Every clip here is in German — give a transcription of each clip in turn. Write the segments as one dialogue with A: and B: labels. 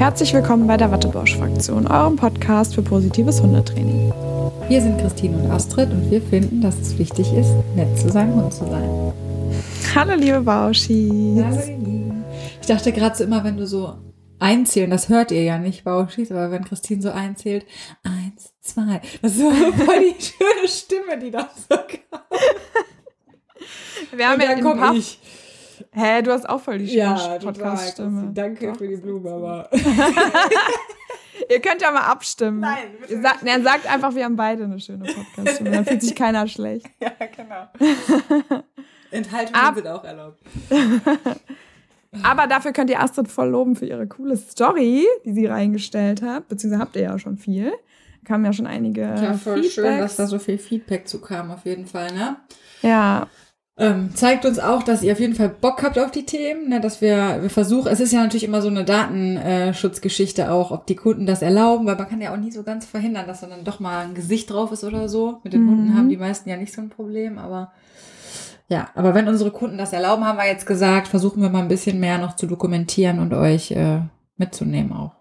A: Herzlich willkommen bei der Wattebausch-Fraktion, eurem Podcast für positives Hundetraining.
B: Wir sind Christine und Astrid und wir finden, dass es wichtig ist, nett zu seinem Hund zu sein.
A: Hallo liebe Bauschis.
B: Hallo ihr Lieben. Ich dachte gerade so immer, wenn du so einzählen, das hört ihr ja nicht, Bauschis, aber wenn Christine so einzählt, eins, zwei, das ist so voll die schöne Stimme, die da so kam.
A: Wir haben ja
B: komm
A: Puff.
B: ich.
A: Hä, du hast auch voll die schöne
B: Ja,
A: Podcast-Stimme.
B: Danke
A: Doch.
B: für die Blume, aber.
A: Ihr könnt ja mal abstimmen.
B: Nein, bitte
A: sagt, er sagt einfach, wir haben beide eine schöne Podcast-Stimme. Dann fühlt sich keiner schlecht.
B: ja, genau. Enthaltungen
A: Ab-
B: sind auch erlaubt.
A: Aber dafür könnt ihr Astrid voll loben für ihre coole Story, die sie reingestellt hat. Beziehungsweise habt ihr ja schon viel. Kamen ja schon einige
B: Ja, voll schön,
A: Feedbacks.
B: dass da so viel Feedback zu kam, auf jeden Fall, ne?
A: Ja,
B: Ähm, zeigt uns auch, dass ihr auf jeden Fall Bock habt auf die Themen, ne, dass wir, wir versuchen, es ist ja natürlich immer so eine Datenschutzgeschichte auch, ob die Kunden das erlauben, weil man kann ja auch nie so ganz verhindern, dass dann doch mal ein Gesicht drauf ist oder so. Mit den
A: Mhm.
B: Hunden haben die meisten ja nicht so ein Problem, aber ja, aber wenn unsere Kunden das erlauben, haben wir jetzt gesagt, versuchen wir mal ein bisschen mehr noch zu dokumentieren und euch äh, mitzunehmen auch.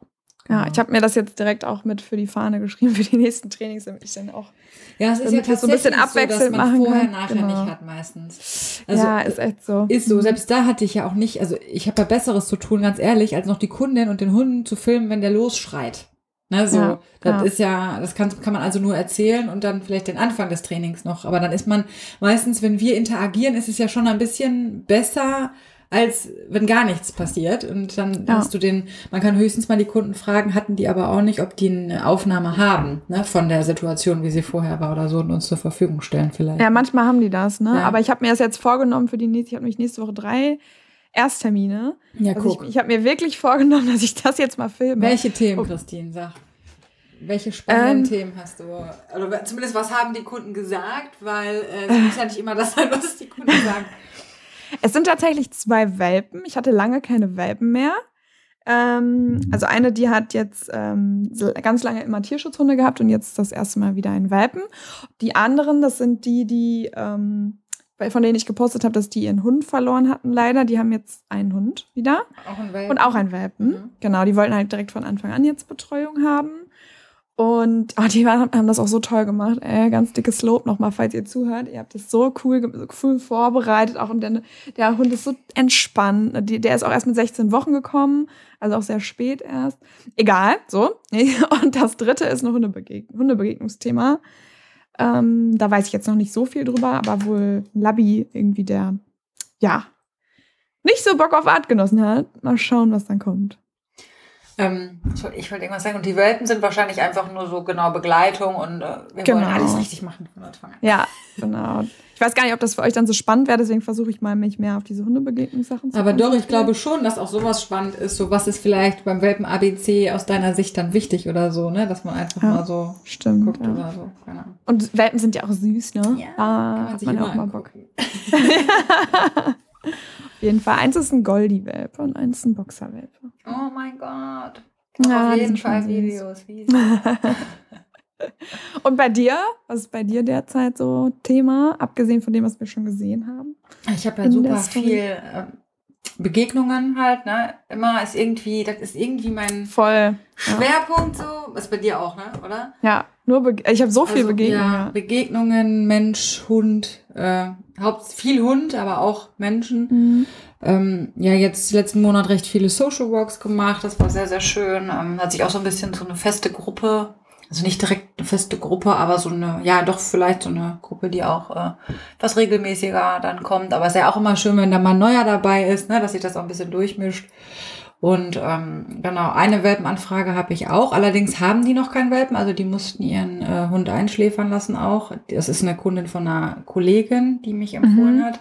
A: Ja, ich habe mir das jetzt direkt auch mit für die Fahne geschrieben, für die nächsten Trainings, damit ich dann auch.
B: ja, es ist ja
A: wir so ein bisschen
B: tatsächlich so,
A: abwechselnd
B: dass man vorher
A: können.
B: nachher
A: Genau.
B: nicht hat meistens. Also
A: ja, ist echt so.
B: Ist so, selbst da hatte ich ja auch nicht, also ich habe ja Besseres zu tun, ganz ehrlich, als noch die Kundin und den Hunden zu filmen, wenn der losschreit. Ne, so,
A: Ja,
B: das
A: ja.
B: ist ja, das kann, kann man also nur erzählen und dann vielleicht den Anfang des Trainings noch. Aber dann ist man meistens, wenn wir interagieren, ist es ja schon ein bisschen besser, als wenn gar nichts passiert. Und dann
A: Ja.
B: hast du den, man kann höchstens mal die Kunden fragen, hatten die aber auch nicht, ob die eine Aufnahme haben, ne, von der Situation, wie sie vorher war oder so und uns zur Verfügung stellen vielleicht.
A: Ja, manchmal haben die das, ne?
B: Ja.
A: Aber ich habe mir das jetzt vorgenommen für die nächste, ich habe nämlich nächste Woche drei Ersttermine.
B: ja
A: Also ich, ich habe mir wirklich vorgenommen, dass ich das jetzt mal filme.
B: Welche Themen,
A: Oh.
B: Christine, sag? Welche spannenden
A: Ähm.
B: Themen hast du? Oder zumindest was haben die Kunden gesagt? Weil äh, es muss ja nicht immer das sein, was die Kunden sagen.
A: Es sind tatsächlich zwei Welpen. Ich hatte lange keine Welpen mehr. Ähm, also eine, die hat jetzt ähm, ganz lange immer Tierschutzhunde gehabt und jetzt das erste Mal wieder einen Welpen. Die anderen, das sind die, die ähm, von denen ich gepostet habe, dass die ihren Hund verloren hatten, leider. Die haben jetzt einen Hund wieder.
B: Auch ein Welpen.
A: Und auch ein Welpen.
B: Mhm.
A: Genau, die wollten halt direkt von Anfang an jetzt Betreuung haben. Und oh, die waren, haben das auch so toll gemacht. Ey, ganz dickes Lob nochmal, falls ihr zuhört. Ihr habt das so cool, so cool vorbereitet. Auch und der, der Hund ist so entspannt. Die, der ist auch erst mit 16 Wochen gekommen, also auch sehr spät erst. Egal, so. Und das dritte ist ein Hundebegeg Hundebegegnungsthema. Ähm, da weiß ich jetzt noch nicht so viel drüber, aber wohl Labby irgendwie der, ja, nicht so Bock auf Artgenossen hat. Mal schauen, was dann kommt.
B: Ähm, ich wollte ich wollte irgendwas sagen. Und die Welpen sind wahrscheinlich einfach nur so genau Begleitung und äh, wir
A: Genau.
B: wollen alles richtig machen von Anfang an.
A: Ja, genau. Ich weiß gar nicht, ob das für euch dann so spannend wäre, deswegen versuche ich mal, mich mehr auf diese Hundebegegnungssachen zu
B: Aber doch, ich glaube schon, dass auch sowas spannend ist. So, was ist vielleicht beim Welpen ABC aus deiner Sicht dann wichtig oder so, ne? Dass man einfach
A: Ja.
B: mal so
A: Stimmt.
B: guckt
A: Ja.
B: oder so. Keine Ahnung.
A: Und Welpen sind ja auch süß, ne?
B: Ja,
A: da
B: kann man
A: hat
B: sich
A: man ja
B: immer
A: auch mal Bock.
B: angucken.
A: Auf jeden Fall. Eins ist ein Goldie-Welpe und eins ist ein Boxer-Welpe.
B: Oh mein Gott.
A: Ja,
B: Auf jeden Fall. Videos.
A: Und bei dir? Was ist bei dir derzeit so Thema, abgesehen von dem, was wir schon gesehen haben?
B: Ich habe ja super viel ähm, Begegnungen halt, ne? Immer ist irgendwie, das ist irgendwie mein
A: Voll. Ja,
B: Schwerpunkt so. Ist bei dir auch, ne? Oder?
A: ja nur Be ich habe so viel
B: Also,
A: Begegnungen.
B: Ja,
A: Ja.
B: Begegnungen, Mensch, Hund, äh, Haupt viel Hund, aber auch Menschen.
A: Mhm.
B: Ähm, ja, jetzt letzten Monat recht viele Social Walks gemacht. Das war sehr, sehr schön. Ähm, hat sich auch so ein bisschen so eine feste Gruppe, also nicht direkt eine feste Gruppe, aber so eine, ja, doch vielleicht so eine Gruppe, die auch äh, was regelmäßiger dann kommt. Aber es ist ja auch immer schön, wenn da mal ein neuer dabei ist, ne, dass sich das auch ein bisschen durchmischt. Und ähm, genau, eine Welpenanfrage habe ich auch. Allerdings haben die noch keinen Welpen, also die mussten ihren äh, Hund einschläfern lassen auch. Das ist eine Kundin von einer Kollegin, die mich empfohlen
A: Mhm.
B: hat.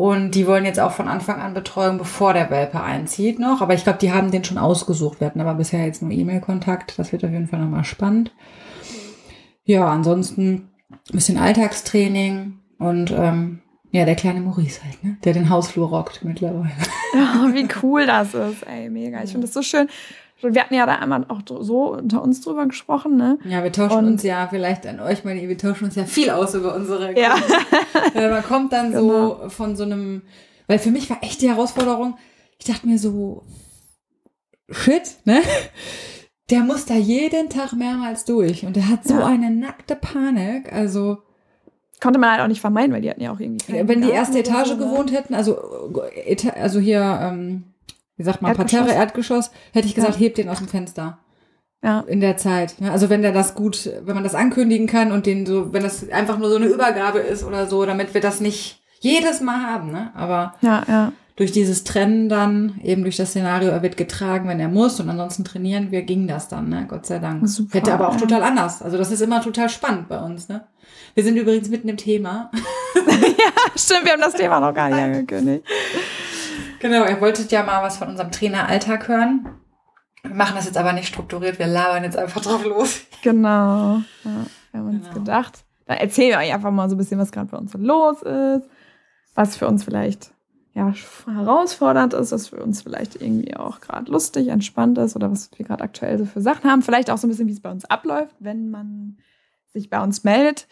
B: Und die wollen jetzt auch von Anfang an Betreuung, bevor der Welpe einzieht noch. Aber ich glaube, die haben den schon ausgesucht. Wir hatten aber bisher jetzt nur E-Mail-Kontakt. Das wird auf jeden Fall nochmal spannend. Ja, ansonsten ein bisschen Alltagstraining und ähm, ja, der kleine Maurice halt, ne? der den Hausflur rockt mittlerweile.
A: Ja, wie cool das ist. Ey, mega. Ich finde das so schön. Wir hatten ja da einmal auch so unter uns drüber gesprochen, ne?
B: Ja, wir tauschen
A: Und-
B: uns ja vielleicht an euch mal, wir tauschen uns ja viel aus über unsere.
A: Ja.
B: Man kommt dann
A: Genau.
B: so von so einem, weil für mich war echt die Herausforderung, ich dachte mir so, shit, ne? Der muss da jeden Tag mehrmals durch und der hat so
A: Ja.
B: eine nackte Panik. Also,
A: Konnte man halt auch nicht vermeiden, weil die hatten ja auch irgendwie.
B: wenn die erste Etage
A: ne?
B: gewohnt hätten, also, äh, also hier, ähm, wie sagt man,
A: Erdgeschoss.
B: Parterre, Erdgeschoss, hätte ich gesagt,
A: Ja.
B: hebt den aus dem Fenster.
A: Ja,
B: in der Zeit. Ja, also wenn der das gut, wenn man das ankündigen kann und den so, wenn das einfach nur so eine Übergabe ist oder so, damit wir das nicht jedes Mal haben, ne? Aber
A: ja, ja.
B: durch dieses Trennen dann, eben durch das Szenario, er wird getragen, wenn er muss und ansonsten trainieren wir, ging das dann, ne? Gott sei Dank.
A: Super,
B: Hätte aber auch
A: ja.
B: total anders. Also das ist immer total spannend bei uns, ne? Wir sind übrigens mitten im Thema.
A: Stimmt, wir haben das Thema noch gar nicht angekündigt.
B: Genau, ihr wolltet ja mal was von unserem Traineralltag hören. Wir machen das jetzt aber nicht strukturiert, wir labern jetzt einfach drauf los.
A: Genau. Ja, wir haben uns
B: Genau.
A: gedacht, dann erzählen wir euch einfach mal so ein bisschen, was gerade bei uns so los ist, was für uns vielleicht ja, herausfordernd ist, was für uns vielleicht irgendwie auch gerade lustig, entspannt ist oder was wir gerade aktuell so für Sachen haben. Vielleicht auch so ein bisschen, wie es bei uns abläuft, wenn man sich bei uns meldet.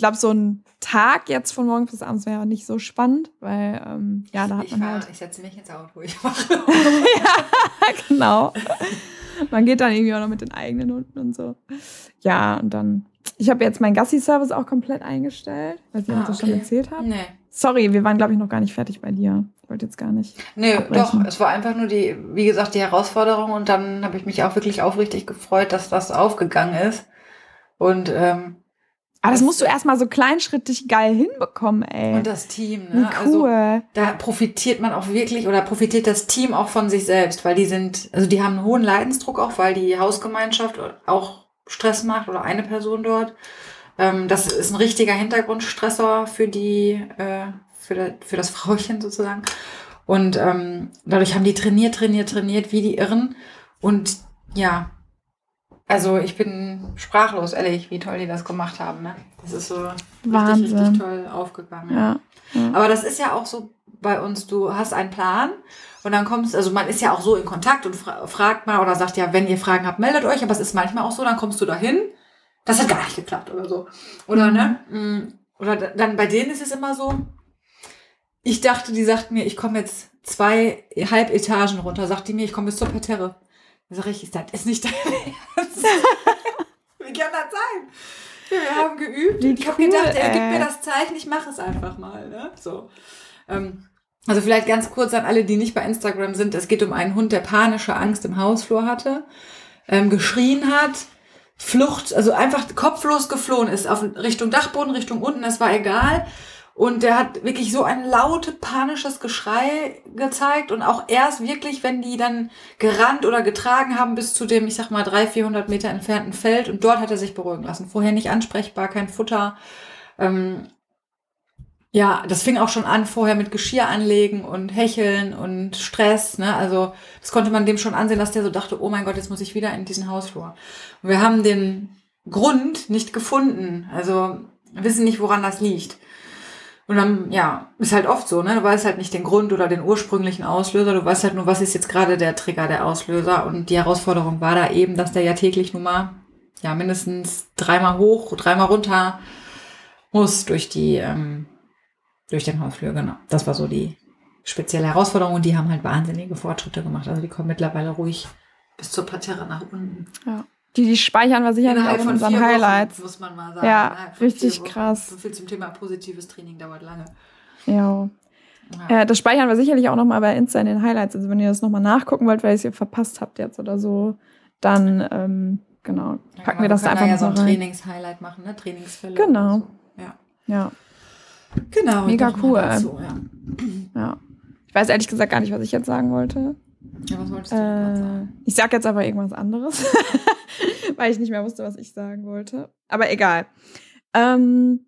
A: Ich glaube, so ein Tag jetzt von morgens bis abends wäre nicht so spannend, weil ähm, ja, da hat
B: ich,
A: man
B: fahr-
A: halt
B: ich setze mich ins Auto, ich mache.
A: genau. Man geht dann irgendwie auch noch mit den eigenen Hunden und so. Ja, und dann. Ich habe jetzt meinen Gassi-Service auch komplett eingestellt. Ob ich
B: Ah,
A: das schon
B: okay.
A: erzählt habe.
B: Nee.
A: Sorry, wir waren, glaube ich, noch gar nicht fertig bei dir. Ich wollte jetzt gar nicht.
B: Nee,
A: abbrechen.
B: doch. Es war einfach nur die, wie gesagt, die Herausforderung und dann habe ich mich auch wirklich aufrichtig gefreut, dass das aufgegangen ist. Und, ähm,
A: Aber das musst du erstmal so kleinschrittig geil hinbekommen, ey.
B: und das Team, ne? Also
A: cool.
B: da profitiert man auch wirklich oder profitiert das Team auch von sich selbst, weil die sind, also die haben einen hohen Leidensdruck auch, weil die Hausgemeinschaft auch Stress macht oder eine Person dort. Ähm, das ist ein richtiger Hintergrundstressor für die, äh, für, da- für das Frauchen sozusagen. Und ähm, dadurch haben die trainiert, trainiert, trainiert, wie die Irren. Und ja, also ich bin sprachlos, ehrlich, wie toll die das gemacht haben. Ne? Das ist so richtig,
A: Wahnsinn.
B: richtig toll aufgegangen.
A: ja. ja.
B: Aber das ist ja auch so bei uns, du hast einen Plan und dann kommst, also man ist ja auch so in Kontakt und fra fragt mal oder sagt ja, wenn ihr Fragen habt, meldet euch, aber es ist manchmal auch so, dann kommst du dahin, das hat gar nicht geklappt oder so. Oder
A: Mhm.
B: ne? Mm, Oder dann bei denen ist es immer so, ich dachte, die sagt mir, ich komme jetzt zwei Halbetagen runter, sagt die mir, ich komme bis zur Parterre. Sag ich, das ist nicht dein Ernst. Wie kann das sein? Wir haben geübt.
A: Wie
B: ich habe
A: cool,
B: gedacht, er gibt mir das Zeichen, ich mache es einfach mal. Ne? So. Ähm, also vielleicht ganz kurz an alle, die nicht bei Instagram sind. Es geht um einen Hund, der panische Angst im Hausflur hatte, ähm, geschrien hat, Flucht, also einfach kopflos geflohen ist, auf Richtung Dachboden, Richtung unten, das war egal. Und der hat wirklich so ein laute, panisches Geschrei gezeigt und auch erst wirklich, wenn die dann gerannt oder getragen haben bis zu dem, ich sag mal, 300, 400 Meter entfernten Feld und dort hat er sich beruhigen lassen. Vorher nicht ansprechbar, kein Futter. Ähm, ja, das fing auch schon an vorher mit Geschirr anlegen und Hecheln und Stress. Ne? Also das konnte man dem schon ansehen, dass der so dachte, oh mein Gott, jetzt muss ich wieder in diesen Hausflur. Und wir haben den Grund nicht gefunden. Also wissen nicht, woran das liegt. Und dann, ja, ist halt oft so, ne? Du weißt halt nicht den Grund oder den ursprünglichen Auslöser. Du weißt halt nur, was ist jetzt gerade der Trigger, der Auslöser. Und die Herausforderung war da eben, dass der ja täglich nun mal, ja, mindestens dreimal hoch, dreimal runter muss durch die, ähm, durch den Hausflur, genau. Das war so die spezielle Herausforderung und die haben halt wahnsinnige Fortschritte gemacht. Also die kommen mittlerweile ruhig bis zur Parterre nach unten.
A: ja. Die, die speichern wir sicherlich auch in unseren Highlights.
B: Wochen, muss man mal sagen.
A: Ja,
B: von
A: richtig krass.
B: So viel zum Thema positives Training dauert lange.
A: Ja.
B: Ja.
A: Äh, das speichern wir sicherlich auch nochmal bei Insta in den Highlights. Also wenn ihr das nochmal nachgucken wollt, weil ihr es hier verpasst habt jetzt oder so, dann ähm, genau,
B: Ja,
A: packen
B: genau,
A: wir das da einfach
B: ja
A: noch
B: so ein. Trainingshighlight machen, ne? Trainingsfälle.
A: Genau.
B: So. Ja.
A: Ja,
B: Genau.
A: Mega cool.
B: Dazu, ja.
A: ja. Ich weiß ehrlich gesagt gar nicht, was ich jetzt sagen wollte.
B: Ja, was wolltest du
A: Äh,
B: sagen?
A: ich sag jetzt aber irgendwas anderes, weil ich nicht mehr wusste, was ich sagen wollte. Aber egal. Ähm,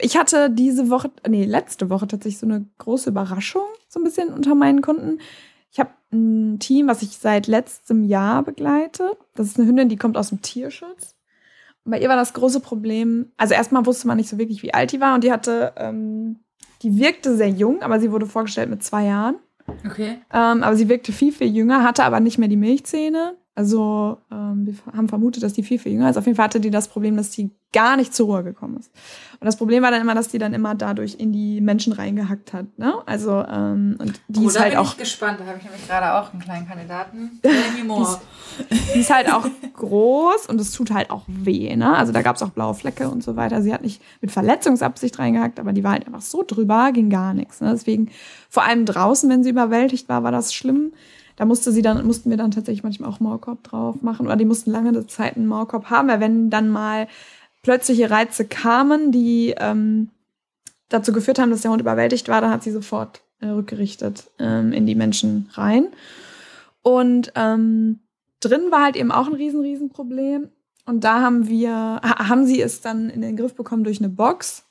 A: ich hatte diese Woche, nee, letzte Woche tatsächlich so eine große Überraschung, so ein bisschen unter meinen Kunden. Ich habe ein Team, was ich seit letztem Jahr begleite. Das ist eine Hündin, die kommt aus dem Tierschutz. Und bei ihr war das große Problem, also erstmal wusste man nicht so wirklich, wie alt die war und die hatte, ähm, die wirkte sehr jung, aber sie wurde vorgestellt mit zwei Jahren.
B: Okay.
A: Ähm, aber sie wirkte viel, viel jünger, hatte aber nicht mehr die Milchzähne Also ähm, wir haben vermutet, dass die viel, viel jünger ist. Auf jeden Fall hatte die das Problem, dass die gar nicht zur Ruhe gekommen ist. Und das Problem war dann immer, dass die dann immer dadurch in die Menschen reingehackt hat. Ne? Also ähm, und die
B: oh,
A: ist
B: da
A: halt
B: bin
A: auch
B: ich gespannt. Da habe ich nämlich gerade auch einen kleinen Kandidaten.
A: die, ist, die ist halt auch groß und es tut halt auch weh. Ne? Also da gab es auch blaue Flecke und so weiter. Sie hat nicht mit Verletzungsabsicht reingehackt, aber die war halt einfach so drüber, ging gar nichts. Ne? Deswegen, vor allem draußen, wenn sie überwältigt war, war das schlimm. Da musste sie dann, mussten wir dann tatsächlich manchmal auch Maulkorb drauf machen. Oder die mussten lange Zeit einen Maulkorb haben, weil wenn dann mal plötzliche Reize kamen, die ähm, dazu geführt haben, dass der Hund überwältigt war, dann hat sie sofort äh, rückgerichtet ähm, in die Menschen rein. Und ähm, drin war halt eben auch ein riesen, riesen Problem. Und da haben wir, haben sie es dann in den Griff bekommen durch eine Box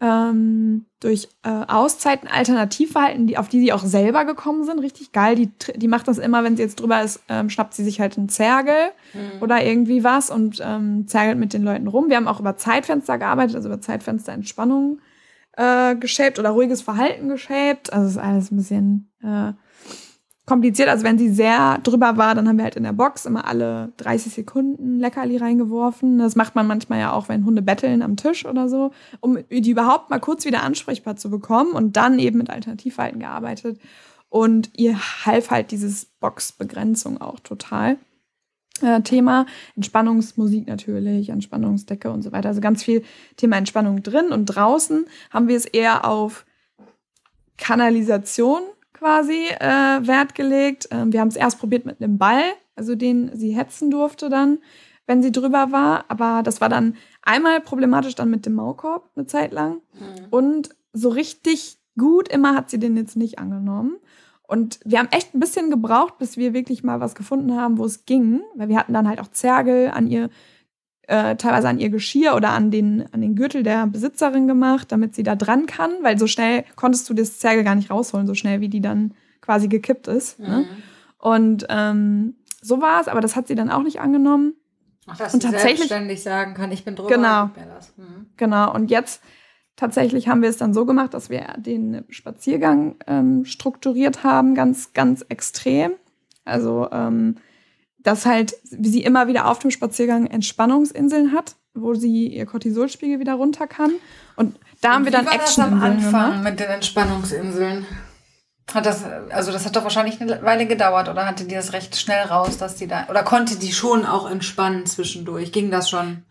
A: ähm, durch äh, Auszeiten, Alternativverhalten, die, auf die sie auch selber gekommen sind. Richtig geil. Die, die macht das immer, wenn sie jetzt drüber ist, ähm, schnappt sie sich halt einen Zergel mhm. oder irgendwie was und ähm, zergelt mit den Leuten rum. Wir haben auch über Zeitfenster gearbeitet, also über Zeitfenster Entspannung äh, geshaped oder ruhiges Verhalten geshaped. Also ist alles ein bisschen äh, kompliziert. Also wenn sie sehr drüber war, dann haben wir halt in der Box immer alle 30 Sekunden Leckerli reingeworfen. Das macht man manchmal ja auch, wenn Hunde betteln am Tisch oder so, um die überhaupt mal kurz wieder ansprechbar zu bekommen und dann eben mit Alternativverhalten gearbeitet. Und ihr half halt dieses Boxbegrenzung auch total. Äh, Thema Entspannungsmusik natürlich, Entspannungsdecke und so weiter. Also ganz viel Thema Entspannung drin und draußen haben wir es eher auf Kanalisation quasi äh, Wert gelegt. Ähm, wir haben es erst probiert mit einem Ball, also den sie hetzen durfte dann, wenn sie drüber war. Aber das war dann einmal problematisch dann mit dem Maulkorb eine Zeit lang. Mhm. Und so richtig gut immer hat sie den jetzt nicht angenommen. Und wir haben echt ein bisschen gebraucht, bis wir wirklich mal was gefunden haben, wo es ging. Weil wir hatten dann halt auch Zergel an ihr äh, teilweise an ihr Geschirr oder an den, an den Gürtel der Besitzerin gemacht, damit sie da dran kann, weil so schnell konntest du das Zergel gar nicht rausholen, so schnell wie die dann quasi gekippt ist. Ne? Mhm. Ne? Und ähm, so war es, aber das hat sie dann auch nicht angenommen.
B: Ach, dass und sie tatsächlich selbstständig sagen kann, ich bin drüber.
A: Genau. Mhm. Genau. Und jetzt tatsächlich haben wir es dann so gemacht, dass wir den Spaziergang ähm, strukturiert haben, ganz, ganz extrem. Also ähm, dass halt sie immer wieder auf dem Spaziergang Entspannungsinseln hat, wo sie ihr Cortisolspiegel wieder runter kann. Und da haben wir dann Action
B: am Anfang gemacht. mit den Entspannungsinseln. Hat das, also das hat doch wahrscheinlich eine Weile gedauert oder hatte die das recht schnell raus, dass die da, oder konnte die schon auch entspannen zwischendurch? Ging das schon?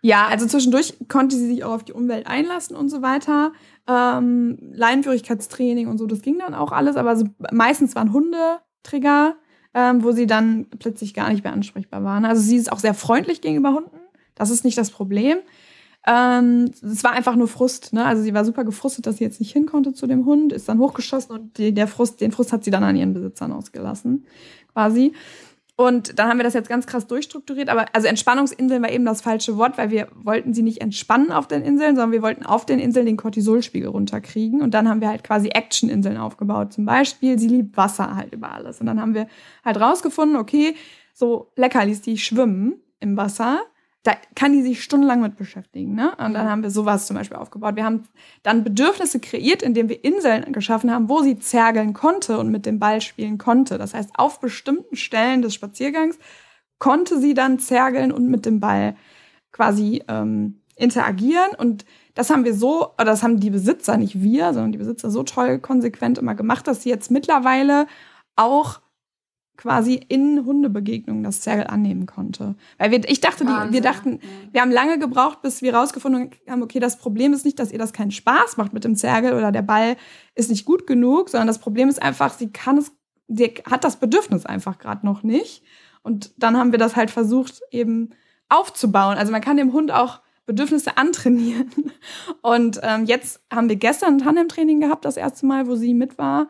A: Ja, also zwischendurch konnte sie sich auch auf die Umwelt einlassen und so weiter. Ähm, Leinenführigkeitstraining und so, das ging dann auch alles, aber so, meistens waren Hundetrigger ähm, wo sie dann plötzlich gar nicht mehr ansprechbar waren. Also sie ist auch sehr freundlich gegenüber Hunden. Das ist nicht das Problem. Ähm, es war einfach nur Frust. Ne? Also sie war super gefrustet, dass sie jetzt nicht hin konnte zu dem Hund, ist dann hochgeschossen und die, der Frust, den Frust hat sie dann an ihren Besitzern ausgelassen, quasi. Und dann haben wir das jetzt ganz krass durchstrukturiert. Aber also Entspannungsinseln war eben das falsche Wort, weil wir wollten sie nicht entspannen auf den Inseln, sondern wir wollten auf den Inseln den Cortisolspiegel runterkriegen. Und dann haben wir halt quasi Action-Inseln aufgebaut. Zum Beispiel, sie liebt Wasser halt über alles. Und dann haben wir halt rausgefunden, okay, so Leckerlis, die schwimmen im Wasser, da kann die sich stundenlang mit beschäftigen. Ne? Und dann mhm. haben wir sowas zum Beispiel aufgebaut. Wir haben dann Bedürfnisse kreiert, indem wir Inseln geschaffen haben, wo sie zergeln konnte und mit dem Ball spielen konnte. Das heißt, auf bestimmten Stellen des Spaziergangs konnte sie dann zergeln und mit dem Ball quasi ähm, interagieren. Und das haben wir so, oder das haben die Besitzer, nicht wir, sondern die Besitzer so toll konsequent immer gemacht, dass sie jetzt mittlerweile auch quasi in Hundebegegnungen das Zergel annehmen konnte. Weil wir, ich dachte, die, wir dachten, wir haben lange gebraucht, bis wir rausgefunden haben, okay, das Problem ist nicht, dass ihr das keinen Spaß macht mit dem Zergel oder der Ball ist nicht gut genug, sondern das Problem ist einfach, sie kann es, sie hat das Bedürfnis einfach gerade noch nicht. Und dann haben wir das halt versucht, eben aufzubauen. Also man kann dem Hund auch Bedürfnisse antrainieren. Und ähm, jetzt haben wir gestern ein Tandem-Training gehabt, das erste Mal, wo sie mit war.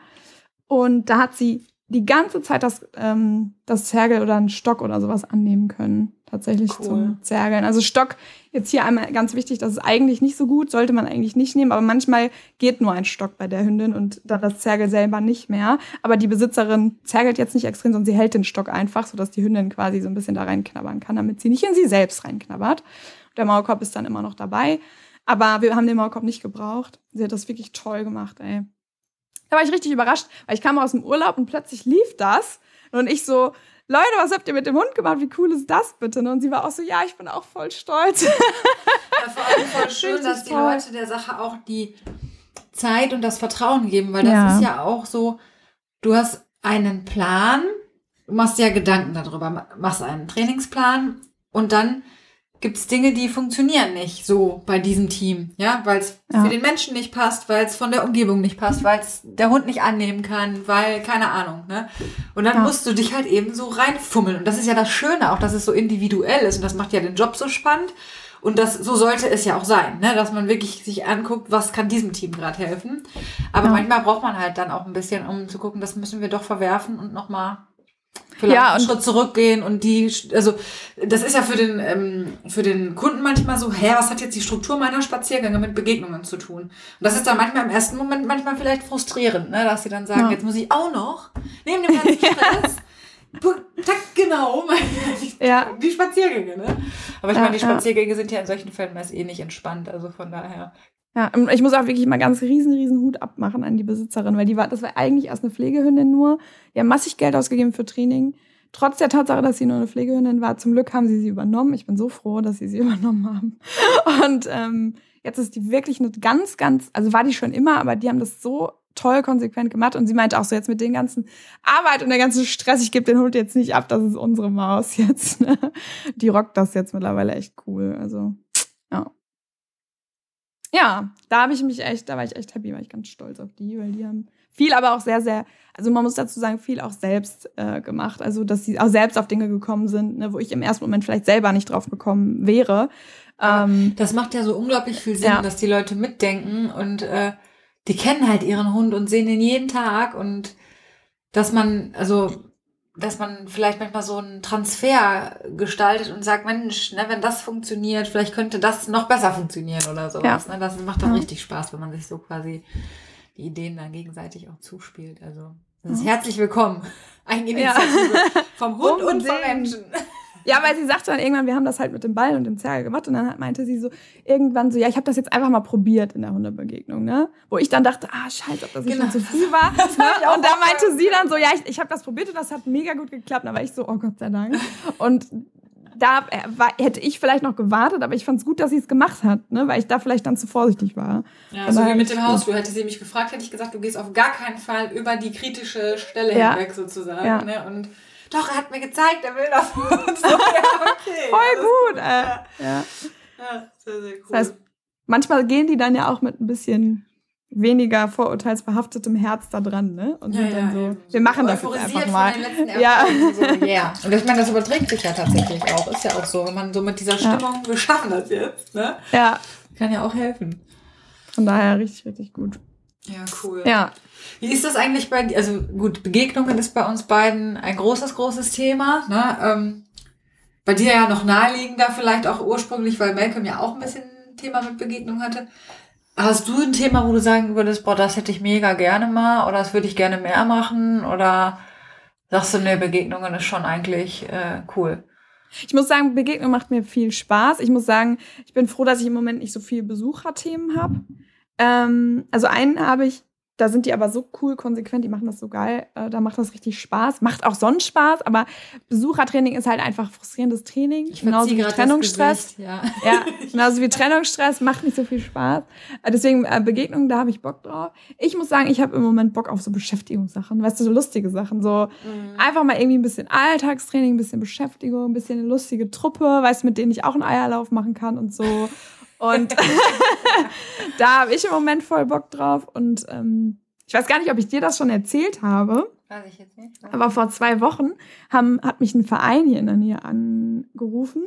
A: Und da hat sie die ganze Zeit das, ähm, das Zergel oder einen Stock oder sowas annehmen können. Tatsächlich cool. zum Zergeln. Also Stock, jetzt hier einmal ganz wichtig, das ist eigentlich nicht so gut, sollte man eigentlich nicht nehmen, aber manchmal geht nur ein Stock bei der Hündin und dann das Zergel selber nicht mehr. Aber die Besitzerin zergelt jetzt nicht extrem, sondern sie hält den Stock einfach, sodass die Hündin quasi so ein bisschen da reinknabbern kann, damit sie nicht in sie selbst reinknabbert. Der Maulkorb ist dann immer noch dabei. Aber wir haben den Maulkorb nicht gebraucht. Sie hat das wirklich toll gemacht, ey. Da war ich richtig überrascht, weil ich kam aus dem Urlaub und plötzlich lief das. Und ich so, Leute, was habt ihr mit dem Hund gemacht? Wie cool ist das bitte? Und sie war auch so, ja, ich bin auch voll stolz.
B: Ja, vor allem voll schön, dass die Leute der Sache auch die Zeit und das Vertrauen geben, weil das ja. ist ja auch so, du hast einen Plan, du machst ja Gedanken darüber, machst einen Trainingsplan und dann gibt es Dinge, die funktionieren nicht so bei diesem Team, ja, weil es ja. für den Menschen nicht passt, weil es von der Umgebung nicht passt, weil es der Hund nicht annehmen kann, weil keine Ahnung, ne? Und dann ja. musst du dich halt eben so reinfummeln und das ist ja das Schöne, auch dass es so individuell ist und das macht ja den Job so spannend und das so sollte es ja auch sein, ne? dass man wirklich sich anguckt, was kann diesem Team gerade helfen. Aber ja. manchmal braucht man halt dann auch ein bisschen, um zu gucken, das müssen wir doch verwerfen und nochmal vielleicht ja, einen Schritt zurückgehen und die, also das ist ja für den, ähm, für den Kunden manchmal so, hä, was hat jetzt die Struktur meiner Spaziergänge mit Begegnungen zu tun? Und das ist dann manchmal im ersten Moment manchmal vielleicht frustrierend, ne, dass sie dann sagen, ja. jetzt muss ich auch noch, neben dem ganzen Stress, Takt genau, ja. die Spaziergänge, ne? Aber ich meine, die Spaziergänge sind ja in solchen Fällen meist eh nicht entspannt, also von daher.
A: Ja, ich muss auch wirklich mal ganz riesen, riesen Hut abmachen an die Besitzerin, weil die war, das war eigentlich erst eine Pflegehündin nur. Die haben massig Geld ausgegeben für Training. Trotz der Tatsache, dass sie nur eine Pflegehündin war, zum Glück haben sie sie übernommen. Ich bin so froh, dass sie sie übernommen haben. Und ähm, jetzt ist die wirklich eine ganz, ganz, also war die schon immer, aber die haben das so toll konsequent gemacht. Und sie meinte auch so jetzt mit den ganzen Arbeit und der ganzen Stress, ich gebe den Hund jetzt nicht ab, das ist unsere Maus jetzt. Ne? Die rockt das jetzt mittlerweile echt cool. Also, ja ja, da habe ich mich echt, da war ich echt happy, war ich ganz stolz auf die, weil die haben viel, aber auch sehr, sehr, also man muss dazu sagen, viel auch selbst äh, gemacht. Also, dass sie auch selbst auf Dinge gekommen sind, ne, wo ich im ersten Moment vielleicht selber nicht drauf gekommen wäre.
B: Ähm, das macht ja so unglaublich viel Sinn, ja. dass die Leute mitdenken und äh, die kennen halt ihren Hund und sehen ihn jeden Tag und dass man, also dass man vielleicht manchmal so einen Transfer gestaltet und sagt, Mensch, ne, wenn das funktioniert, vielleicht könnte das noch besser funktionieren oder sowas. Ja. Ne? Das macht dann ja. richtig Spaß, wenn man sich so quasi die Ideen dann gegenseitig auch zuspielt. Also das ist herzlich willkommen. Eigeninitiative ja. vom Hund und vom Menschen.
A: Ja, weil sie sagte dann irgendwann, wir haben das halt mit dem Ball und dem Zerger gemacht und dann meinte sie so irgendwann so, ja, ich habe das jetzt einfach mal probiert in der Hundebegegnung, ne? Wo ich dann dachte, ah, scheiße, ob das nicht genau. schon zu früh war. ne? Und da meinte sie dann so, ja, ich, ich habe das probiert und das hat mega gut geklappt. Da war ich so, oh Gott sei Dank. Und da äh, war, hätte ich vielleicht noch gewartet, aber ich fand es gut, dass sie es gemacht hat, ne? weil ich da vielleicht dann zu vorsichtig war.
B: Ja, so wie mit dem Hausflur. Hätte sie mich gefragt, hätte ich gesagt, du gehst auf gar keinen Fall über die kritische Stelle ja. hinweg sozusagen. Ja. Ne? Und doch, er hat mir gezeigt, er will das. So, ja, okay.
A: Voll gut. Äh, ja. ja. ja, sehr, sehr cool. Das heißt, manchmal gehen die dann ja auch mit ein bisschen weniger vorurteilsbehaftetem Herz da dran, ne? Und ja, sind dann ja, so, wir machen das jetzt einfach mal.
B: ja. So, yeah. Und ich meine, das überträgt sich ja tatsächlich auch. Ist ja auch so, wenn man so mit dieser Stimmung, ja. wir schaffen das jetzt, ne?
A: Ja.
B: Kann ja auch helfen.
A: Von daher richtig, richtig gut.
B: Ja, cool.
A: Ja.
B: Wie ist das eigentlich bei dir? Also gut, Begegnungen ist bei uns beiden ein großes, großes Thema. Ne? Ähm, bei dir ja noch naheliegender vielleicht auch ursprünglich, weil Malcolm ja auch ein bisschen ein Thema mit Begegnung hatte. Hast du ein Thema, wo du sagen würdest, boah, das hätte ich mega gerne mal oder das würde ich gerne mehr machen? Oder sagst du, ne, Begegnungen ist schon eigentlich äh, cool?
A: Ich muss sagen, Begegnung macht mir viel Spaß. Ich muss sagen, ich bin froh, dass ich im Moment nicht so viele Besucherthemen habe. Ähm, also einen habe ich, da sind die aber so cool, konsequent, die machen das so geil, äh, da macht das richtig Spaß. Macht auch sonst Spaß, aber Besuchertraining ist halt einfach frustrierendes Training.
B: Ich genauso wie Trennungsstress.
A: Gesicht, ja. ja, genauso wie Trennungsstress, macht nicht so viel Spaß. Äh, deswegen äh, Begegnungen, da habe ich Bock drauf. Ich muss sagen, ich habe im Moment Bock auf so Beschäftigungssachen, weißt du, so lustige Sachen. So mhm. einfach mal irgendwie ein bisschen Alltagstraining, ein bisschen Beschäftigung, ein bisschen eine lustige Truppe, weißt du, mit denen ich auch einen Eierlauf machen kann und so. Und da habe ich im Moment voll Bock drauf. Und ähm, ich weiß gar nicht, ob ich dir das schon erzählt habe.
B: Weiß ich jetzt nicht.
A: Aber vor zwei Wochen haben, hat mich ein Verein hier in der Nähe angerufen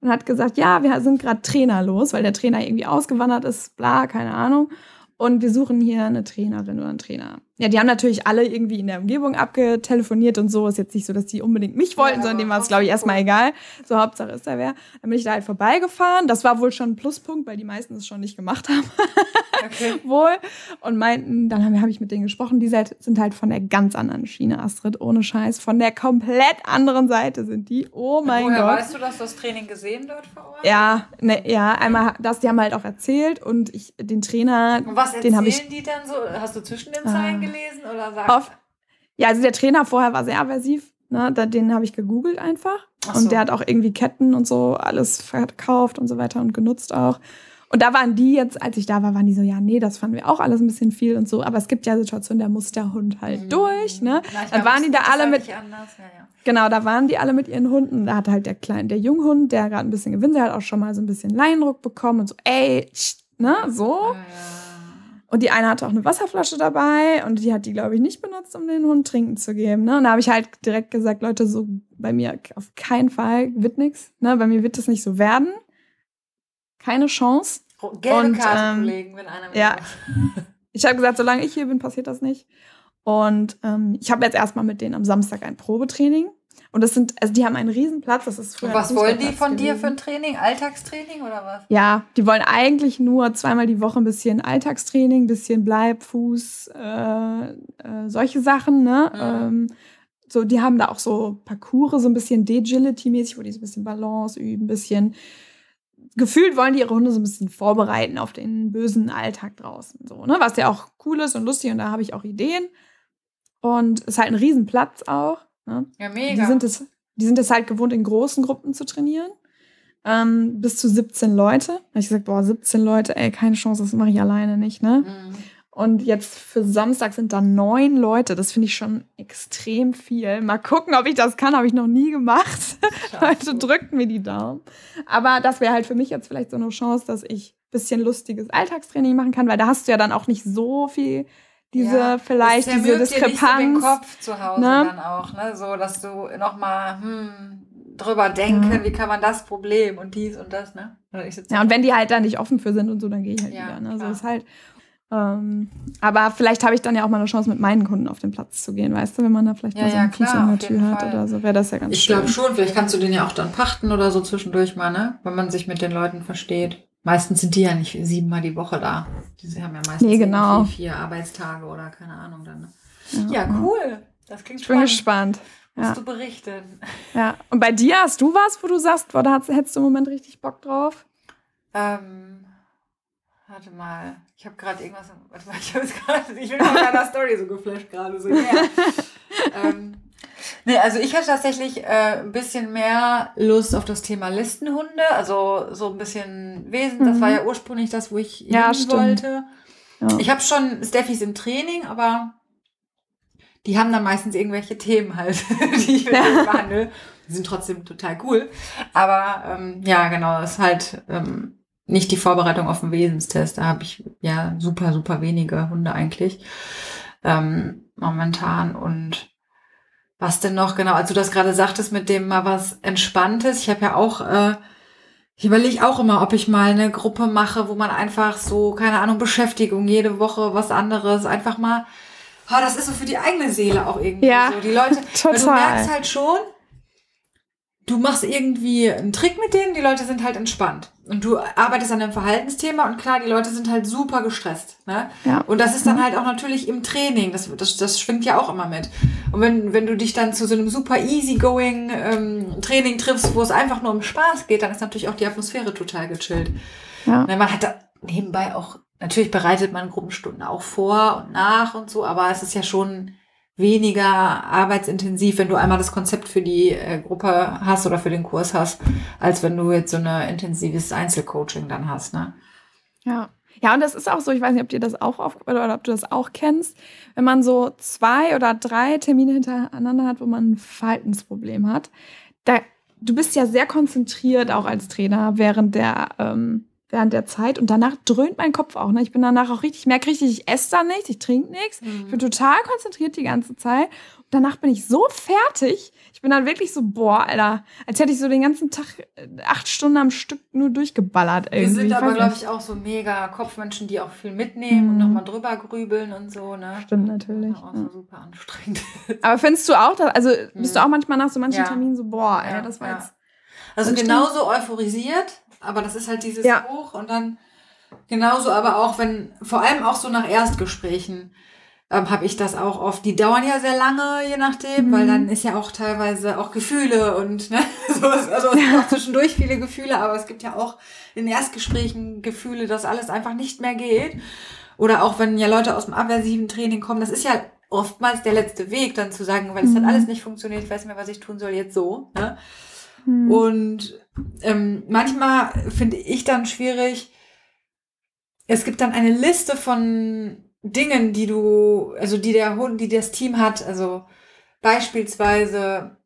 A: und hat gesagt, ja, wir sind gerade trainerlos, weil der Trainer irgendwie ausgewandert ist, bla, keine Ahnung. Und wir suchen hier eine Trainerin oder einen Trainer. Ja, die haben natürlich alle irgendwie in der Umgebung abgetelefoniert und so. Ist jetzt nicht so, dass die unbedingt mich wollten, ja, sondern dem war es, glaube ich, erstmal egal. So, Hauptsache ist da wer. Dann bin ich da halt vorbeigefahren. Das war wohl schon ein Pluspunkt, weil die meisten es schon nicht gemacht haben. Okay. wohl. Und meinten, dann habe hab ich mit denen gesprochen, die sind halt von der ganz anderen Schiene, Astrid, ohne Scheiß. Von der komplett anderen Seite sind die. Oh mein Woher Gott. Woher
B: weißt du, dass das Training gesehen dort vor Ort?
A: Ja, ne, ja, einmal das, die haben halt auch erzählt und ich, den Trainer,
B: und was
A: den habe
B: ich. die dann so? Hast du zwischen den Zeilen gelesen oder sagst Auf,
A: Ja, also der Trainer vorher war sehr aversiv. Ne, da, den habe ich gegoogelt einfach.
B: Ach
A: Und
B: so.
A: der hat auch irgendwie Ketten und so alles verkauft und so weiter und genutzt auch. Und da waren die jetzt, als ich da war, waren die so, ja, nee, das fanden wir auch alles ein bisschen viel und so. Aber es gibt ja Situationen, da muss der Hund halt durch, ne?
B: Mhm. Na,
A: Dann waren die da alle
B: halt
A: mit.
B: Ja, ja.
A: genau, da waren die alle mit ihren Hunden. Da hat halt der kleine, der Junghund, der gerade ein bisschen gewinnt, der hat auch schon mal so ein bisschen Leinruck bekommen und so, ey, tsch, ne, so.
B: Ja.
A: Und die eine hatte auch eine Wasserflasche dabei und die hat die, glaube ich, nicht benutzt, um den Hund trinken zu geben. Ne? Und da habe ich halt direkt gesagt, Leute, so bei mir auf keinen Fall wird nix. Ne? Bei mir wird es nicht so werden. Keine Chance.
B: Gelbe
A: Und,
B: Karte,
A: ähm,
B: Kollegen, wenn einer mit
A: ja. Ich habe gesagt, solange ich hier bin, passiert das nicht. Und ähm, ich habe jetzt erstmal mit denen am Samstag ein Probetraining. Und das sind, also die haben einen Riesenplatz. Das ist früher
B: was wollen die von dir
A: gewesen.
B: für ein Training? Alltagstraining oder was?
A: Ja, die wollen eigentlich nur zweimal die Woche ein bisschen Alltagstraining, ein bisschen Bleib, Fuß, äh, äh, solche Sachen, ne?
B: Mhm.
A: Ähm, so, die haben da auch so Parcours, so ein bisschen Dagility-mäßig, wo die so ein bisschen Balance üben, ein bisschen. Gefühlt wollen die ihre Hunde so ein bisschen vorbereiten auf den bösen Alltag draußen, so, ne? Was ja auch cool ist und lustig und da habe ich auch Ideen. Und es ist halt ein Riesenplatz auch. Ne?
B: Ja,
A: Die
B: mega.
A: sind, es, die sind es halt gewohnt, in großen Gruppen zu trainieren. Ähm, bis zu 17 Leute. Da hab ich gesagt, boah, 17 Leute, ey, keine Chance, das mache ich alleine nicht, ne?
B: Mhm.
A: Und jetzt für Samstag sind da neun Leute. Das finde ich schon extrem viel. Mal gucken, ob ich das kann. Habe ich noch nie gemacht. Leute, drückt mir die Daumen. Aber das wäre halt für mich jetzt vielleicht so eine Chance, dass ich ein bisschen lustiges Alltagstraining machen kann, weil da hast du ja dann auch nicht so viel diese
B: Ja,
A: vielleicht
B: Es
A: diese
B: zermürbt dir nicht so den
A: Diskrepanz.
B: Kopf zu Hause
A: ne?
B: dann auch, ne? So, dass du nochmal hm, drüber denken,
A: Ja.
B: wie kann man das Problem und dies und das, ne? Ich
A: Ja, und wenn die halt da nicht offen für sind und so, dann gehe ich halt
B: Ja,
A: wieder. Ne? So ist halt. Ähm, aber vielleicht habe ich dann ja auch mal eine Chance, mit meinen Kunden auf den Platz zu gehen, weißt du, wenn man da vielleicht
B: Ja,
A: mal so
B: ja,
A: einen Fuß
B: klar,
A: in der Tür hat
B: Fall.
A: oder so, wäre das ja ganz
B: Ich
A: schön.
B: glaube schon, vielleicht kannst du den ja auch dann pachten oder so zwischendurch mal, ne? Wenn man sich mit den Leuten versteht. Meistens sind die ja nicht siebenmal die Woche da. Die haben ja meistens
A: Nee, genau.
B: vier Arbeitstage oder keine Ahnung dann. Ne? Ja, cool. Das klingt
A: Ich bin
B: spannend.
A: gespannt.
B: Musst
A: Ja.
B: du berichten.
A: ja. Und bei dir hast du was, wo du sagst, boah, da hättest du im Moment richtig Bock drauf?
B: Ähm, warte mal. Ich habe gerade irgendwas. Warte mal, ich, hab jetzt grad, ich bin von deiner Story so geflasht gerade. So, yeah. ähm, nee, also ich hatte tatsächlich äh, ein bisschen mehr Lust auf das Thema Listenhunde. Also so ein bisschen Wesen. Das
A: Mhm.
B: war ja ursprünglich das, wo ich
A: Ja,
B: hin
A: stimmt.
B: wollte.
A: Ja.
B: Ich habe schon Steffis im Training, aber die haben dann meistens irgendwelche Themen halt, die ich mit denen behandle. Die sind trotzdem total cool. Aber ähm, ja, genau, ist halt ähm, nicht die Vorbereitung auf den Wesenstest. Da habe ich ja super, super wenige Hunde eigentlich ähm, momentan. Und was denn noch genau, als du das gerade sagtest mit dem mal was Entspanntes, ich habe ja auch, äh, ich überlege auch immer, ob ich mal eine Gruppe mache, wo man einfach so, keine Ahnung, Beschäftigung, jede Woche was anderes, einfach mal, oh, das ist so für die eigene Seele auch irgendwie
A: Ja,
B: so. Die Leute, weil du
A: total.
B: merkst halt schon, du machst irgendwie einen Trick mit denen, die Leute sind halt entspannt. Und du arbeitest an einem Verhaltensthema und klar, die Leute sind halt super gestresst. Ne?
A: Ja.
B: Und das ist dann halt auch natürlich im Training, das, das, das schwingt ja auch immer mit. Und wenn, wenn du dich dann zu so einem super easygoing ähm, Training triffst, wo es einfach nur um Spaß geht, dann ist natürlich auch die Atmosphäre total gechillt.
A: Ja.
B: Ne, Man hat da nebenbei auch, natürlich bereitet man Gruppenstunden auch vor und nach und so, aber es ist ja schon weniger arbeitsintensiv, wenn du einmal das Konzept für die äh, Gruppe hast oder für den Kurs hast, als wenn du jetzt so ein intensives Einzelcoaching dann hast. Ne?
A: Ja. Ja, und das ist auch so, ich weiß nicht, ob dir das auch auf, oder ob du das auch kennst, wenn man so zwei oder drei Termine hintereinander hat, wo man ein Verhaltensproblem hat, da, du bist ja sehr konzentriert auch als Trainer während der, ähm, während der Zeit und danach dröhnt mein Kopf auch. Ne? Ich bin danach auch richtig, ich merke richtig, ich esse da nichts, ich trinke nichts, ich bin total konzentriert die ganze Zeit. Und danach bin ich so fertig. Ich bin dann wirklich so, boah, Alter, als hätte ich so den ganzen Tag äh, acht Stunden am Stück nur durchgeballert
B: Wir
A: irgendwie.
B: sind
A: Ich
B: aber, glaube ich, auch so mega Kopfmenschen, die auch viel mitnehmen und
A: Mhm.
B: nochmal drüber grübeln und so. Ne?
A: Stimmt natürlich.
B: Auch
A: Ja.
B: so super anstrengend.
A: Aber findest du auch, dass, also bist du
B: Mhm.
A: auch manchmal nach so manchen
B: Ja.
A: Terminen so, boah, ey,
B: Ja,
A: das war jetzt.
B: Also genauso euphorisiert, aber das ist halt dieses
A: Ja.
B: Hoch und dann genauso aber auch, wenn, vor allem auch so nach Erstgesprächen, ähm, habe ich das auch oft. Die dauern ja sehr lange, je nachdem,
A: Mhm.
B: weil dann ist ja auch teilweise auch Gefühle und ne, so ist, also es gibt auch zwischendurch viele Gefühle, aber es gibt ja auch in Erstgesprächen Gefühle, dass alles einfach nicht mehr geht. Oder auch wenn ja Leute aus dem aversiven Training kommen, das ist ja oftmals der letzte Weg, dann zu sagen, weil es
A: Mhm.
B: hat alles nicht funktioniert, ich weiß nicht mehr, was ich tun soll, jetzt so. Ne?
A: Hm.
B: Und ähm, manchmal finde ich dann schwierig, es gibt dann eine Liste von Dingen, die du, also die der Hund, die das Team hat, also beispielsweise,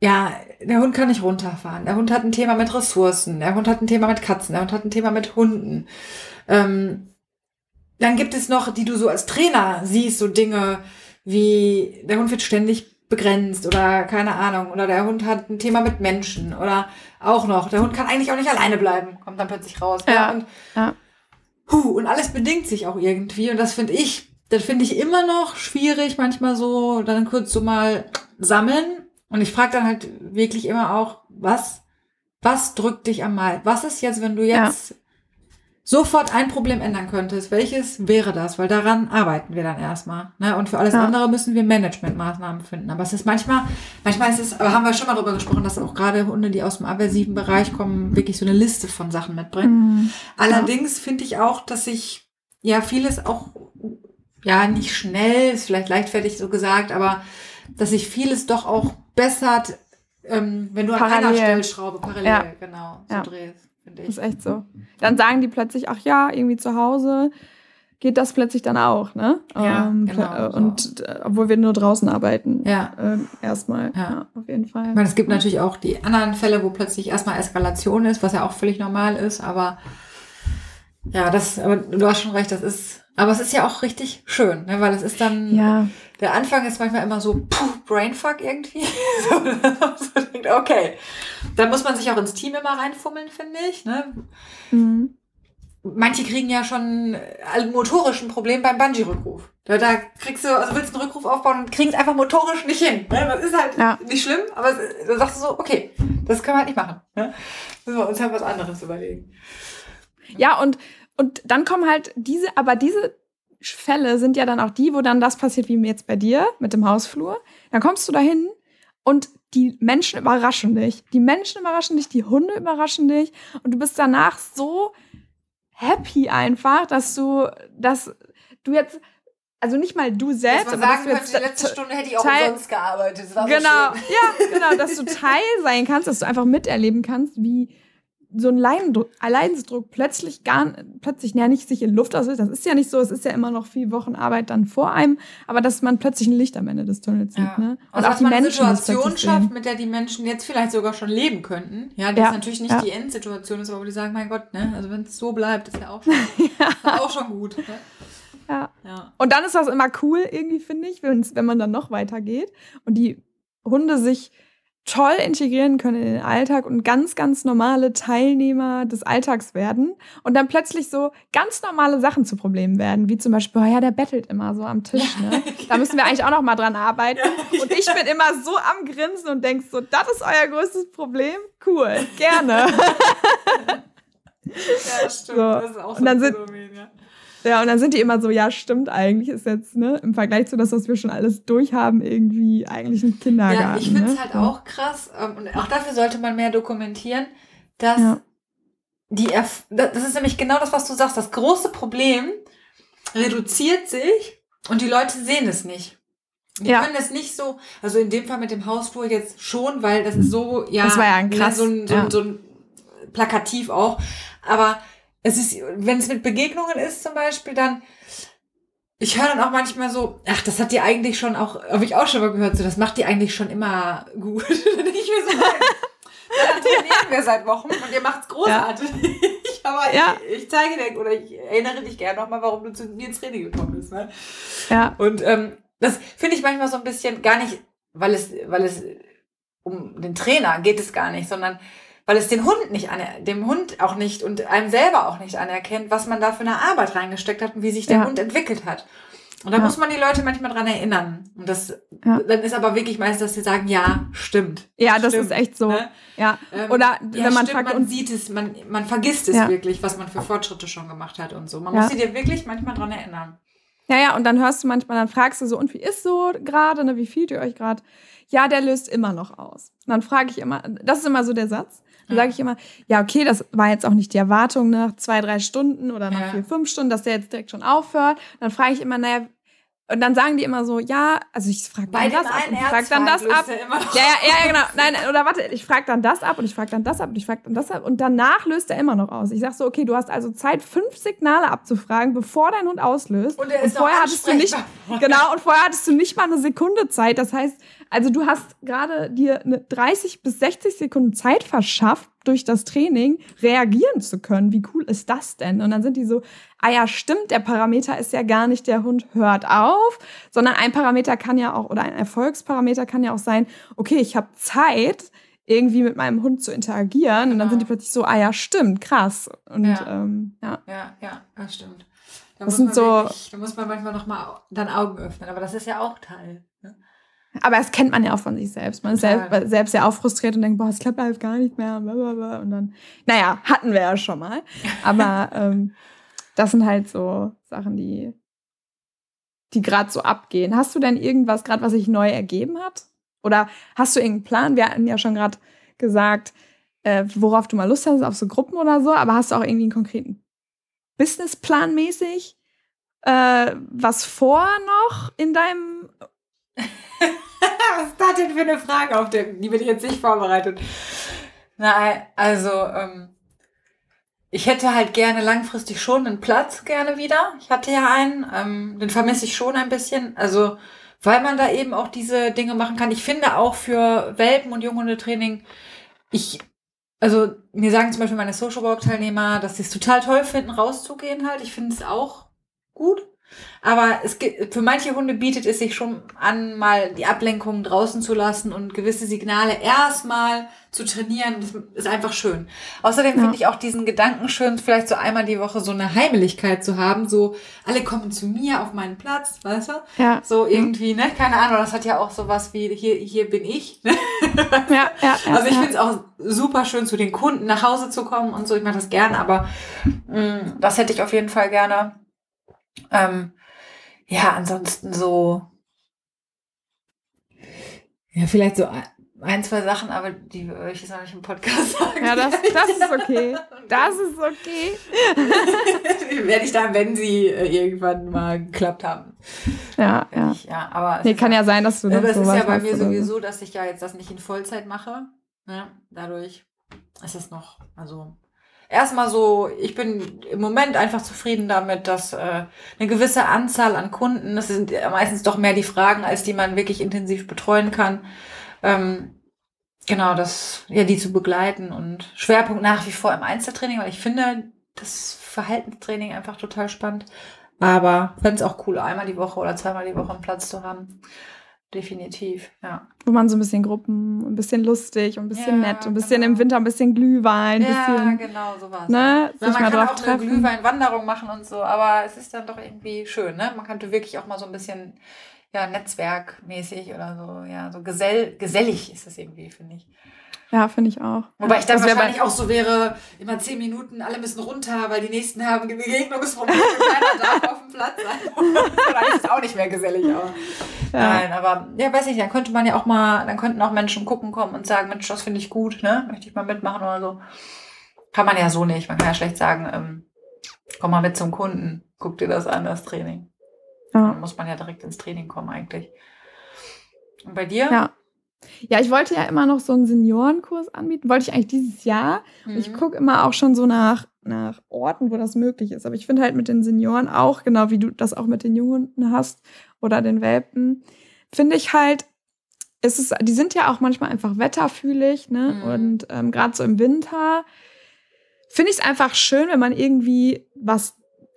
B: ja, der Hund kann nicht runterfahren, der Hund hat ein Thema mit Ressourcen, der Hund hat ein Thema mit Katzen, der Hund hat ein Thema mit Hunden. Ähm, dann gibt es noch, die du so als Trainer siehst, so Dinge wie, der Hund wird ständig begrenzt oder keine Ahnung, oder der Hund hat ein Thema mit Menschen oder auch noch, der Hund kann eigentlich auch nicht alleine bleiben, kommt dann plötzlich raus.
A: Ja,
B: und,
A: ja.
B: Puh, und alles bedingt sich auch irgendwie und das finde ich, das finde ich immer noch schwierig, manchmal so dann kurz so mal sammeln und ich frage dann halt wirklich immer auch, was, was drückt dich am meisten? Was ist jetzt, wenn du jetzt sofort ein Problem ändern könntest, welches wäre das? Weil daran arbeiten wir dann erstmal. Ne? Und für alles
A: Ja.
B: andere müssen wir Managementmaßnahmen finden. Aber es ist manchmal, manchmal ist es, aber haben wir schon mal drüber gesprochen, dass auch gerade Hunde, die aus dem aversiven Bereich kommen, wirklich so eine Liste von Sachen mitbringen.
A: Hm.
B: Allerdings finde ich auch, dass sich ja vieles auch, ja, nicht schnell, ist vielleicht leichtfertig so gesagt, aber dass sich vieles doch auch bessert, ähm, wenn du an einer
A: Parallel.
B: Stellschraube parallel,
A: Ja.
B: genau, so
A: Ja.
B: drehst, finde
A: Das
B: ich.
A: ist echt so. Dann sagen die plötzlich, ach ja, irgendwie zu Hause geht das plötzlich dann auch, ne?
B: Ja,
A: Ähm,
B: genau, so.
A: Und äh, obwohl wir nur draußen arbeiten.
B: Ja.
A: Ähm, erstmal.
B: Ja.
A: Ja. auf jeden Fall.
B: Ich meine, es gibt natürlich auch die anderen Fälle, wo plötzlich erstmal Eskalation ist, was ja auch völlig normal ist, aber ja, das, aber du hast schon recht, das ist, aber es ist ja auch richtig schön, ne, weil es ist dann,
A: ja.
B: der Anfang ist manchmal immer so, puh, Brainfuck irgendwie. so, so denkt, okay. Da muss man sich auch ins Team immer reinfummeln, finde ich, ne.
A: Mhm.
B: Manche kriegen ja schon ein motorischen Problem beim Bungee-Rückruf. Da, da kriegst du, also willst du einen Rückruf aufbauen und kriegst einfach motorisch nicht hin. Ne? Das ist halt
A: Ja.
B: nicht schlimm, aber es- dann sagst du so, okay, das können wir halt nicht machen. Ne? Müssen wir uns halt was anderes überlegen.
A: Ja, und, und dann kommen halt diese, aber diese Fälle sind ja dann auch die, wo dann das passiert wie jetzt bei dir mit dem Hausflur. Dann kommst du dahin und die Menschen überraschen dich. Die Menschen überraschen dich, die Hunde überraschen dich und du bist danach so happy einfach, dass du, dass du jetzt, also nicht mal du selbst,
B: Dass man
A: aber
B: sagen
A: dass du
B: könnte, die letzte Stunde hätte ich auch
A: Teil-
B: umsonst gearbeitet. So
A: Genau,
B: schön.
A: ja, genau, dass du Teil sein kannst, dass du einfach miterleben kannst, wie so ein Leidendruck, ein Leidensdruck plötzlich gar plötzlich ja nicht sich in Luft auslöst. Das ist ja nicht so, es ist ja immer noch vier Wochen Arbeit dann vor einem, aber dass man plötzlich ein Licht am Ende des Tunnels sieht.
B: Ja.
A: Ne?
B: Und dass man eine Situation schafft, mit der die Menschen jetzt vielleicht sogar schon leben könnten. Ja, die
A: Ja,
B: ist natürlich nicht
A: ja.
B: die Endsituation ist, aber wo die sagen, mein Gott, ne, also wenn es so bleibt, ist ja auch schon, auch schon gut. Ne?
A: Ja.
B: Ja.
A: Und dann ist das immer cool, irgendwie, finde ich, wenn man dann noch weitergeht und die Hunde sich toll integrieren können in den Alltag und ganz, ganz normale Teilnehmer des Alltags werden und dann plötzlich so ganz normale Sachen zu Problemen werden, wie zum Beispiel, oh ja, der bettelt immer so am Tisch. Ne? Da müssen wir eigentlich auch noch mal dran arbeiten. Und ich bin immer so am Grinsen und denk so, das ist euer größtes Problem? Cool, gerne.
B: Ja, das stimmt.
A: So.
B: Das ist auch
A: Und dann
B: ein
A: sind-
B: Phänomen, ja.
A: Ja, und dann sind die immer so, ja, stimmt eigentlich, ist jetzt, ne, im Vergleich zu das, was wir schon alles durchhaben, irgendwie eigentlich ein Kindergarten.
B: Ja, ich finde es
A: ne?
B: halt auch krass, ähm, und auch dafür sollte man mehr dokumentieren, dass
A: Ja.
B: die, Erf das ist nämlich genau das, was du sagst, das große Problem reduziert sich und die Leute sehen es nicht. Die
A: Ja.
B: können es nicht so, also in dem Fall mit dem Hausflur jetzt schon, weil das ist so, ja,
A: Das war ja ein
B: ne,
A: krass,
B: so, ein, so,
A: ja.
B: ein, so ein plakativ auch, aber es ist, wenn es mit Begegnungen ist zum Beispiel, dann ich höre dann auch manchmal so, ach, das hat die eigentlich schon auch, habe ich auch schon mal gehört, so, das macht die eigentlich schon immer gut. ich mir so, dann trainieren wir seit Wochen und ihr macht's großartig. Aber
A: Ja.
B: ich, ich zeige dir oder ich erinnere dich gerne nochmal, warum du zu mir ins Training gekommen bist. Ne?
A: Ja,
B: Und ähm, das finde ich manchmal so ein bisschen gar nicht, weil es, weil es um den Trainer geht es gar nicht, sondern weil es den Hund nicht aner dem Hund auch nicht und einem selber auch nicht anerkennt, was man da für eine Arbeit reingesteckt hat und wie sich der
A: Ja.
B: Hund entwickelt hat. Und da
A: Ja.
B: muss man die Leute manchmal dran erinnern. Und das
A: Ja.
B: dann ist aber wirklich meistens, dass sie sagen, ja, stimmt.
A: ja, das
B: Stimmt,
A: ist echt so.
B: ne?
A: Ja.
B: Ähm,
A: Oder
B: ja,
A: wenn man
B: stimmt,
A: fragt,
B: man
A: und
B: sieht es, man, man vergisst es
A: Ja.
B: wirklich, was man für Fortschritte schon gemacht hat und so. Man
A: Ja.
B: muss sie dir wirklich manchmal dran erinnern.
A: Ja, ja, und dann hörst du manchmal, dann fragst du so, und wie ist so gerade, ne, wie fühlt ihr euch gerade? Ja, der löst immer noch aus. Und dann frage ich immer, das ist immer so der Satz. Dann sage ich immer, ja, okay, das war jetzt auch nicht die Erwartung nach zwei, drei Stunden oder nach
B: Ja.
A: vier, fünf Stunden, dass der jetzt direkt schon aufhört. Dann frage ich immer, naja, und dann sagen die immer so, ja, also ich frage dann das ab und ich frage dann das ab. Ja, ja, ja, genau. Nein, oder warte, ich frage dann das ab und ich frage dann das ab und ich frage dann das ab und danach löst er immer noch aus. Ich sag so, okay, du hast also Zeit, fünf Signale abzufragen, bevor dein Hund auslöst.
B: Und er ist noch
A: vorher hattest du nicht, genau, und vorher hattest du nicht mal eine Sekunde Zeit. Das heißt, also du hast gerade dir eine 30 bis 60 Sekunden Zeit verschafft, durch das Training reagieren zu können. Wie cool ist das denn? Und dann sind die so, ah ja, stimmt, der Parameter ist ja gar nicht, der Hund hört auf, sondern ein Parameter kann ja auch, oder ein Erfolgsparameter kann ja auch sein, okay, ich habe Zeit, irgendwie mit meinem Hund zu interagieren. Und dann
B: Genau.
A: sind die plötzlich so, ah ja, stimmt, krass. Und
B: Ja.
A: ähm, ja.
B: Ja, ja, das stimmt. Da
A: Das
B: muss
A: sind
B: man
A: so-
B: wirklich, da muss man manchmal noch mal dann Augen öffnen, aber das ist ja auch Teil. Ne?
A: Aber das kennt man ja auch von sich selbst. Man ist selbst, selbst ja auch frustriert und denkt, boah, es klappt alles gar nicht mehr. Blablabla. Und dann, naja, hatten wir ja schon mal. Aber ähm, das sind halt so Sachen, die, die gerade so abgehen. Hast du denn irgendwas gerade, was sich neu ergeben hat? Oder hast du irgendeinen Plan? Wir hatten ja schon gerade gesagt, äh, worauf du mal Lust hast, auf so Gruppen oder so, aber hast du auch irgendwie einen konkreten Businessplan mäßig? Äh, was vor noch in deinem
B: Was ist das denn für eine Frage, auf der, die bin ich jetzt nicht vorbereitet? Nein, also ähm, ich hätte halt gerne langfristig schon einen Platz gerne wieder. Ich hatte ja einen, ähm, den vermisse ich schon ein bisschen. Also weil man da eben auch diese Dinge machen kann. Ich finde auch für Welpen und Junghundetraining, ich also mir sagen zum Beispiel meine Social Walk Teilnehmer, dass sie es total toll finden, rauszugehen halt. Ich finde es auch gut. Aber es gibt, für manche Hunde bietet es sich schon an, mal die Ablenkung draußen zu lassen und gewisse Signale erstmal zu trainieren. Das ist einfach schön. Außerdem
A: Ja.
B: finde ich auch diesen Gedanken schön, vielleicht so einmal die Woche so eine Heimeligkeit zu haben. So, alle kommen zu mir auf meinen Platz, weißt du?
A: ja,
B: So irgendwie, ne? Keine Ahnung, das hat ja auch sowas wie, hier, hier bin ich. Ne?
A: ja, ja, ja,
B: Also ich finde es auch super schön, zu den Kunden nach Hause zu kommen und so. Ich mache das gerne, aber mh, das hätte ich auf jeden Fall gerne. Ähm, ja, ansonsten so. Ja, vielleicht so ein, zwei Sachen, aber die würde ich jetzt noch nicht im Podcast sagen.
A: Ja, das, das ist okay. Das ist okay.
B: Werde ich dann, wenn sie äh, irgendwann mal geklappt haben.
A: Ja, ja.
B: Ich, ja aber es
A: Nee, kann ja sein, dass du
B: aber es ist ja bei mir
A: so.
B: sowieso, dass ich ja jetzt das nicht in Vollzeit mache. Ne? Dadurch ist es noch, also erstmal so, ich bin im Moment einfach zufrieden damit, dass äh, eine gewisse Anzahl an Kunden, das sind meistens doch mehr die Fragen, als die man wirklich intensiv betreuen kann. Ähm, genau, das, ja, die zu begleiten und Schwerpunkt nach wie vor im Einzeltraining, weil ich finde das Verhaltenstraining einfach total spannend. Aber fände es auch cool, einmal die Woche oder zweimal die Woche einen Platz zu haben. Definitiv, ja.
A: Wo man so ein bisschen Gruppen, ein bisschen lustig, ein bisschen
B: Ja,
A: nett, ein bisschen
B: genau.
A: im Winter ein bisschen Glühwein, ein
B: ja,
A: bisschen,
B: genau, sowas.
A: ne, sich
B: man
A: mal
B: kann
A: drauf
B: auch eine
A: treffen.
B: Glühweinwanderung machen und so, aber es ist dann doch irgendwie schön, ne? Man könnte wirklich auch mal so ein bisschen, ja, netzwerkmäßig oder so, ja, so gesell, gesellig ist es irgendwie, finde ich.
A: Ja, finde ich auch.
B: Wobei ich dann
A: Das
B: wahrscheinlich auch so wäre, immer zehn Minuten, alle müssen runter, weil die nächsten haben Begegnungsprobleme, keiner darf auf dem Platz sein. dann ist es auch nicht mehr gesellig, aber.
A: Ja.
B: Nein, aber ja, weiß ich, dann könnte man ja auch mal, dann könnten auch Menschen gucken kommen und sagen, Mensch, das finde ich gut, ne? Möchte ich mal mitmachen oder so. Kann man ja so nicht. Man kann ja schlecht sagen, ähm, komm mal mit zum Kunden, guck dir das an, das Training.
A: Ja.
B: Dann muss man ja direkt ins Training kommen eigentlich. Und bei dir?
A: Ja. Ja, ich wollte ja immer noch so einen Seniorenkurs anbieten. Wollte ich eigentlich dieses Jahr. Und ich
B: Mhm.
A: gucke immer auch schon so nach, nach Orten, wo das möglich ist. Aber ich finde halt mit den Senioren auch, genau wie du das auch mit den Junghunden hast oder den Welpen, finde ich halt, es ist, die sind ja auch manchmal einfach wetterfühlig, ne?
B: Mhm.
A: Und ähm, gerade so im Winter finde ich es einfach schön, wenn man irgendwie was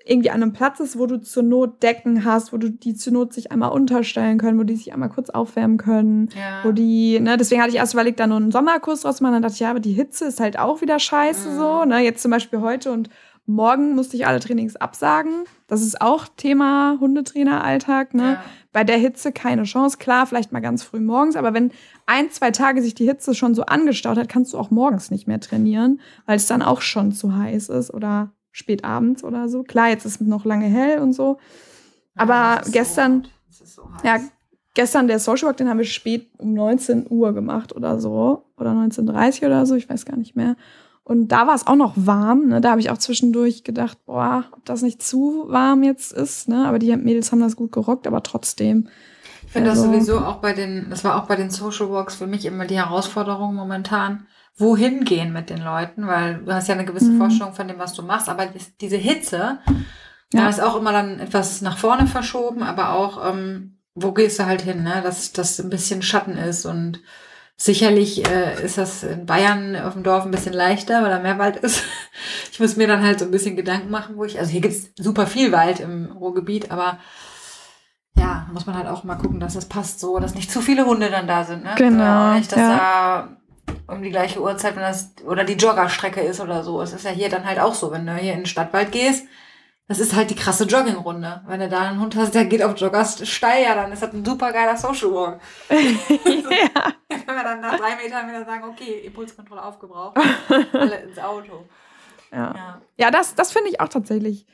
A: irgendwie an einem Platz ist, wo du zur Not Decken hast, wo du die zur Not sich einmal unterstellen können, wo die sich einmal kurz aufwärmen können,
B: Ja.
A: wo die, ne, deswegen hatte ich erst überlegt, da nur einen Sommerkurs draus zu machen, dann dachte ich, ja, aber die Hitze ist halt auch wieder scheiße
B: Mhm.
A: so, ne, jetzt zum Beispiel heute und morgen musste ich alle Trainings absagen, das ist auch Thema Hundetraineralltag, ne,
B: Ja.
A: bei der Hitze keine Chance, klar, vielleicht mal ganz früh morgens, aber wenn ein, zwei Tage sich die Hitze schon so angestaut hat, kannst du auch morgens nicht mehr trainieren, weil es dann auch schon zu heiß ist oder spät abends oder so. Klar, jetzt ist noch lange hell und so. Aber
B: Ja,
A: gestern-
B: So, so.
A: Ja, gestern der Social Walk, den haben wir spät um 19 Uhr gemacht oder so. Oder 19.30 Uhr oder so, ich weiß gar nicht mehr. Und da war es auch noch warm. Ne? Da habe ich auch zwischendurch gedacht, boah, ob das nicht zu warm jetzt ist. Ne? Aber die Mädels haben das gut gerockt, aber trotzdem.
B: Ich finde also, das sowieso auch bei den, das war auch bei den Social Walks für mich immer die Herausforderung momentan, wohin gehen mit den Leuten, weil du hast ja eine gewisse mhm. Vorstellung von dem, was du machst, aber diese Hitze, ja. da ist auch immer dann etwas nach vorne verschoben, aber auch, ähm, wo gehst du halt hin, ne? dass das ein bisschen Schatten ist und Sicherlich äh, ist das in Bayern auf dem Dorf ein bisschen leichter, weil da mehr Wald ist. Ich muss mir dann halt so ein bisschen Gedanken machen, wo ich, also hier gibt's super viel Wald im Ruhrgebiet, aber ja, muss man halt auch mal gucken, dass das passt so, dass nicht zu viele Hunde dann da sind. Ne?
A: Genau.
B: nicht, dass ja. da um die gleiche Uhrzeit, wenn das, oder die Joggerstrecke ist oder so. Es ist ja hier dann halt auch so, wenn du hier in den Stadtwald gehst, das ist halt die krasse Joggingrunde. Wenn du da einen Hund hast, der geht auf Joggers steil, ja, dann ist das ein super geiler Social Walk. ja. Wenn wir dann nach drei Metern wieder sagen, okay, Impulskontrolle aufgebraucht, alle ins Auto.
A: Ja, ja. ja das, das finde ich auch tatsächlich,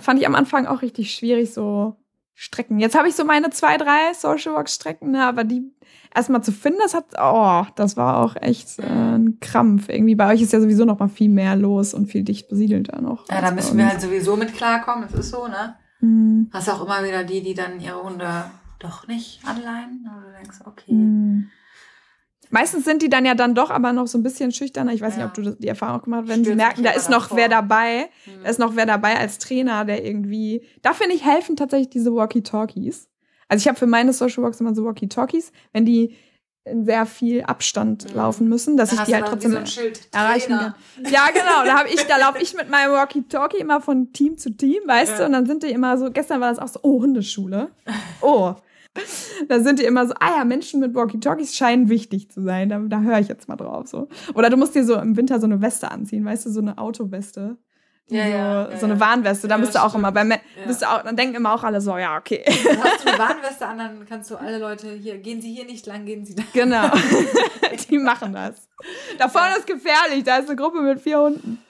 A: fand ich am Anfang auch richtig schwierig, so Strecken. Jetzt habe ich so meine zwei, drei Social Walk Strecken, ne, aber die erstmal zu finden, das hat, oh, das war auch echt äh, ein Krampf. Irgendwie bei euch ist ja sowieso noch mal viel mehr los und viel dicht besiedelter noch.
B: Ja, da müssen wir halt sowieso mit klarkommen. Das ist so, ne? Mhm. Hast auch immer wieder die, die dann ihre Hunde doch nicht anleihen. Und du denkst, okay. Mhm.
A: Meistens sind die dann ja dann doch aber noch so ein bisschen schüchterner. Ich weiß ja. nicht, ob du die Erfahrung auch gemacht hast, wenn sie merken, da ist noch davor. wer dabei, mhm. da ist noch wer dabei als Trainer, der irgendwie. Da finde ich helfen tatsächlich diese Walkie-Talkies. Also ich habe für meine Social Walks immer so Walkie-Talkies, wenn die in sehr viel Abstand mhm. laufen müssen, dass da ich die halt trotzdem so erreichen kann. Ja, genau. Da habe ich, da laufe ich mit meinem Walkie-Talkie immer von Team zu Team, weißt ja. du, und dann sind die immer so. Gestern war das auch so, oh Hundeschule, oh da sind die immer so, ah ja, Menschen mit Walkie-Talkies scheinen wichtig zu sein. Da, da höre ich jetzt mal drauf. So. Oder du musst dir so im Winter so eine Weste anziehen, weißt du, so eine Autoweste. Ja, so, ja, so eine Warnweste, da bist du auch stimmt. immer, bei, bist du auch, dann denken immer auch alle so, ja, okay.
B: Dann hast du eine Warnweste an, dann kannst du alle Leute hier, gehen Sie hier nicht lang, gehen Sie da.
A: Genau, die machen das. Da vorne ist gefährlich, da ist eine Gruppe mit vier Hunden.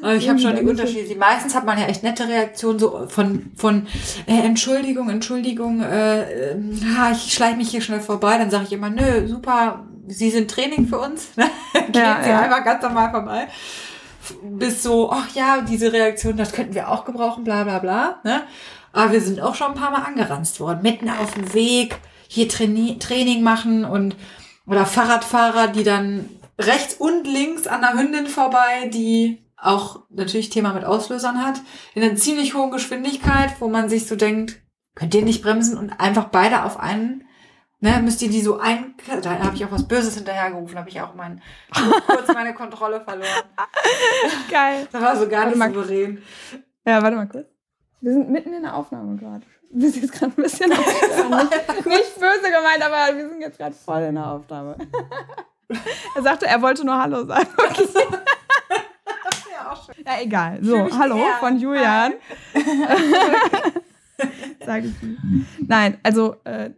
B: Also ich habe schon die Unterschiede. Meistens hat man ja echt nette Reaktionen, so von, von äh, Entschuldigung, Entschuldigung, äh, äh, ich schleiche mich hier schnell vorbei. Dann sage ich immer, nö, super, Sie sind Training für uns. Gehen ja, Sie ja. einfach ganz normal vorbei bis so, ach ja, diese Reaktion, das könnten wir auch gebrauchen, bla bla bla. Ne? Aber wir sind auch schon ein paar Mal angeranzt worden, mitten auf dem Weg, hier Traini Training machen und oder Fahrradfahrer, die dann rechts und links an der Hündin vorbei, die auch natürlich Thema mit Auslösern hat, in einer ziemlich hohen Geschwindigkeit, wo man sich so denkt, könnt ihr nicht bremsen und einfach beide auf einen ne, müsst ihr die so ein, da habe ich auch was Böses hinterhergerufen, habe ich auch mein, kurz meine Kontrolle verloren.
A: Geil.
B: Das war so gar nicht souverän.
A: Ja, warte mal kurz. Wir sind mitten in der Aufnahme gerade. Wir sind jetzt gerade ein bisschen nicht, nicht böse gemeint, aber wir sind jetzt gerade voll in der Aufnahme. er sagte, er wollte nur Hallo sagen. Okay. ja, auch schön. Ja, egal. So, hallo gern. von Julian. Sag ich. Nein, also äh,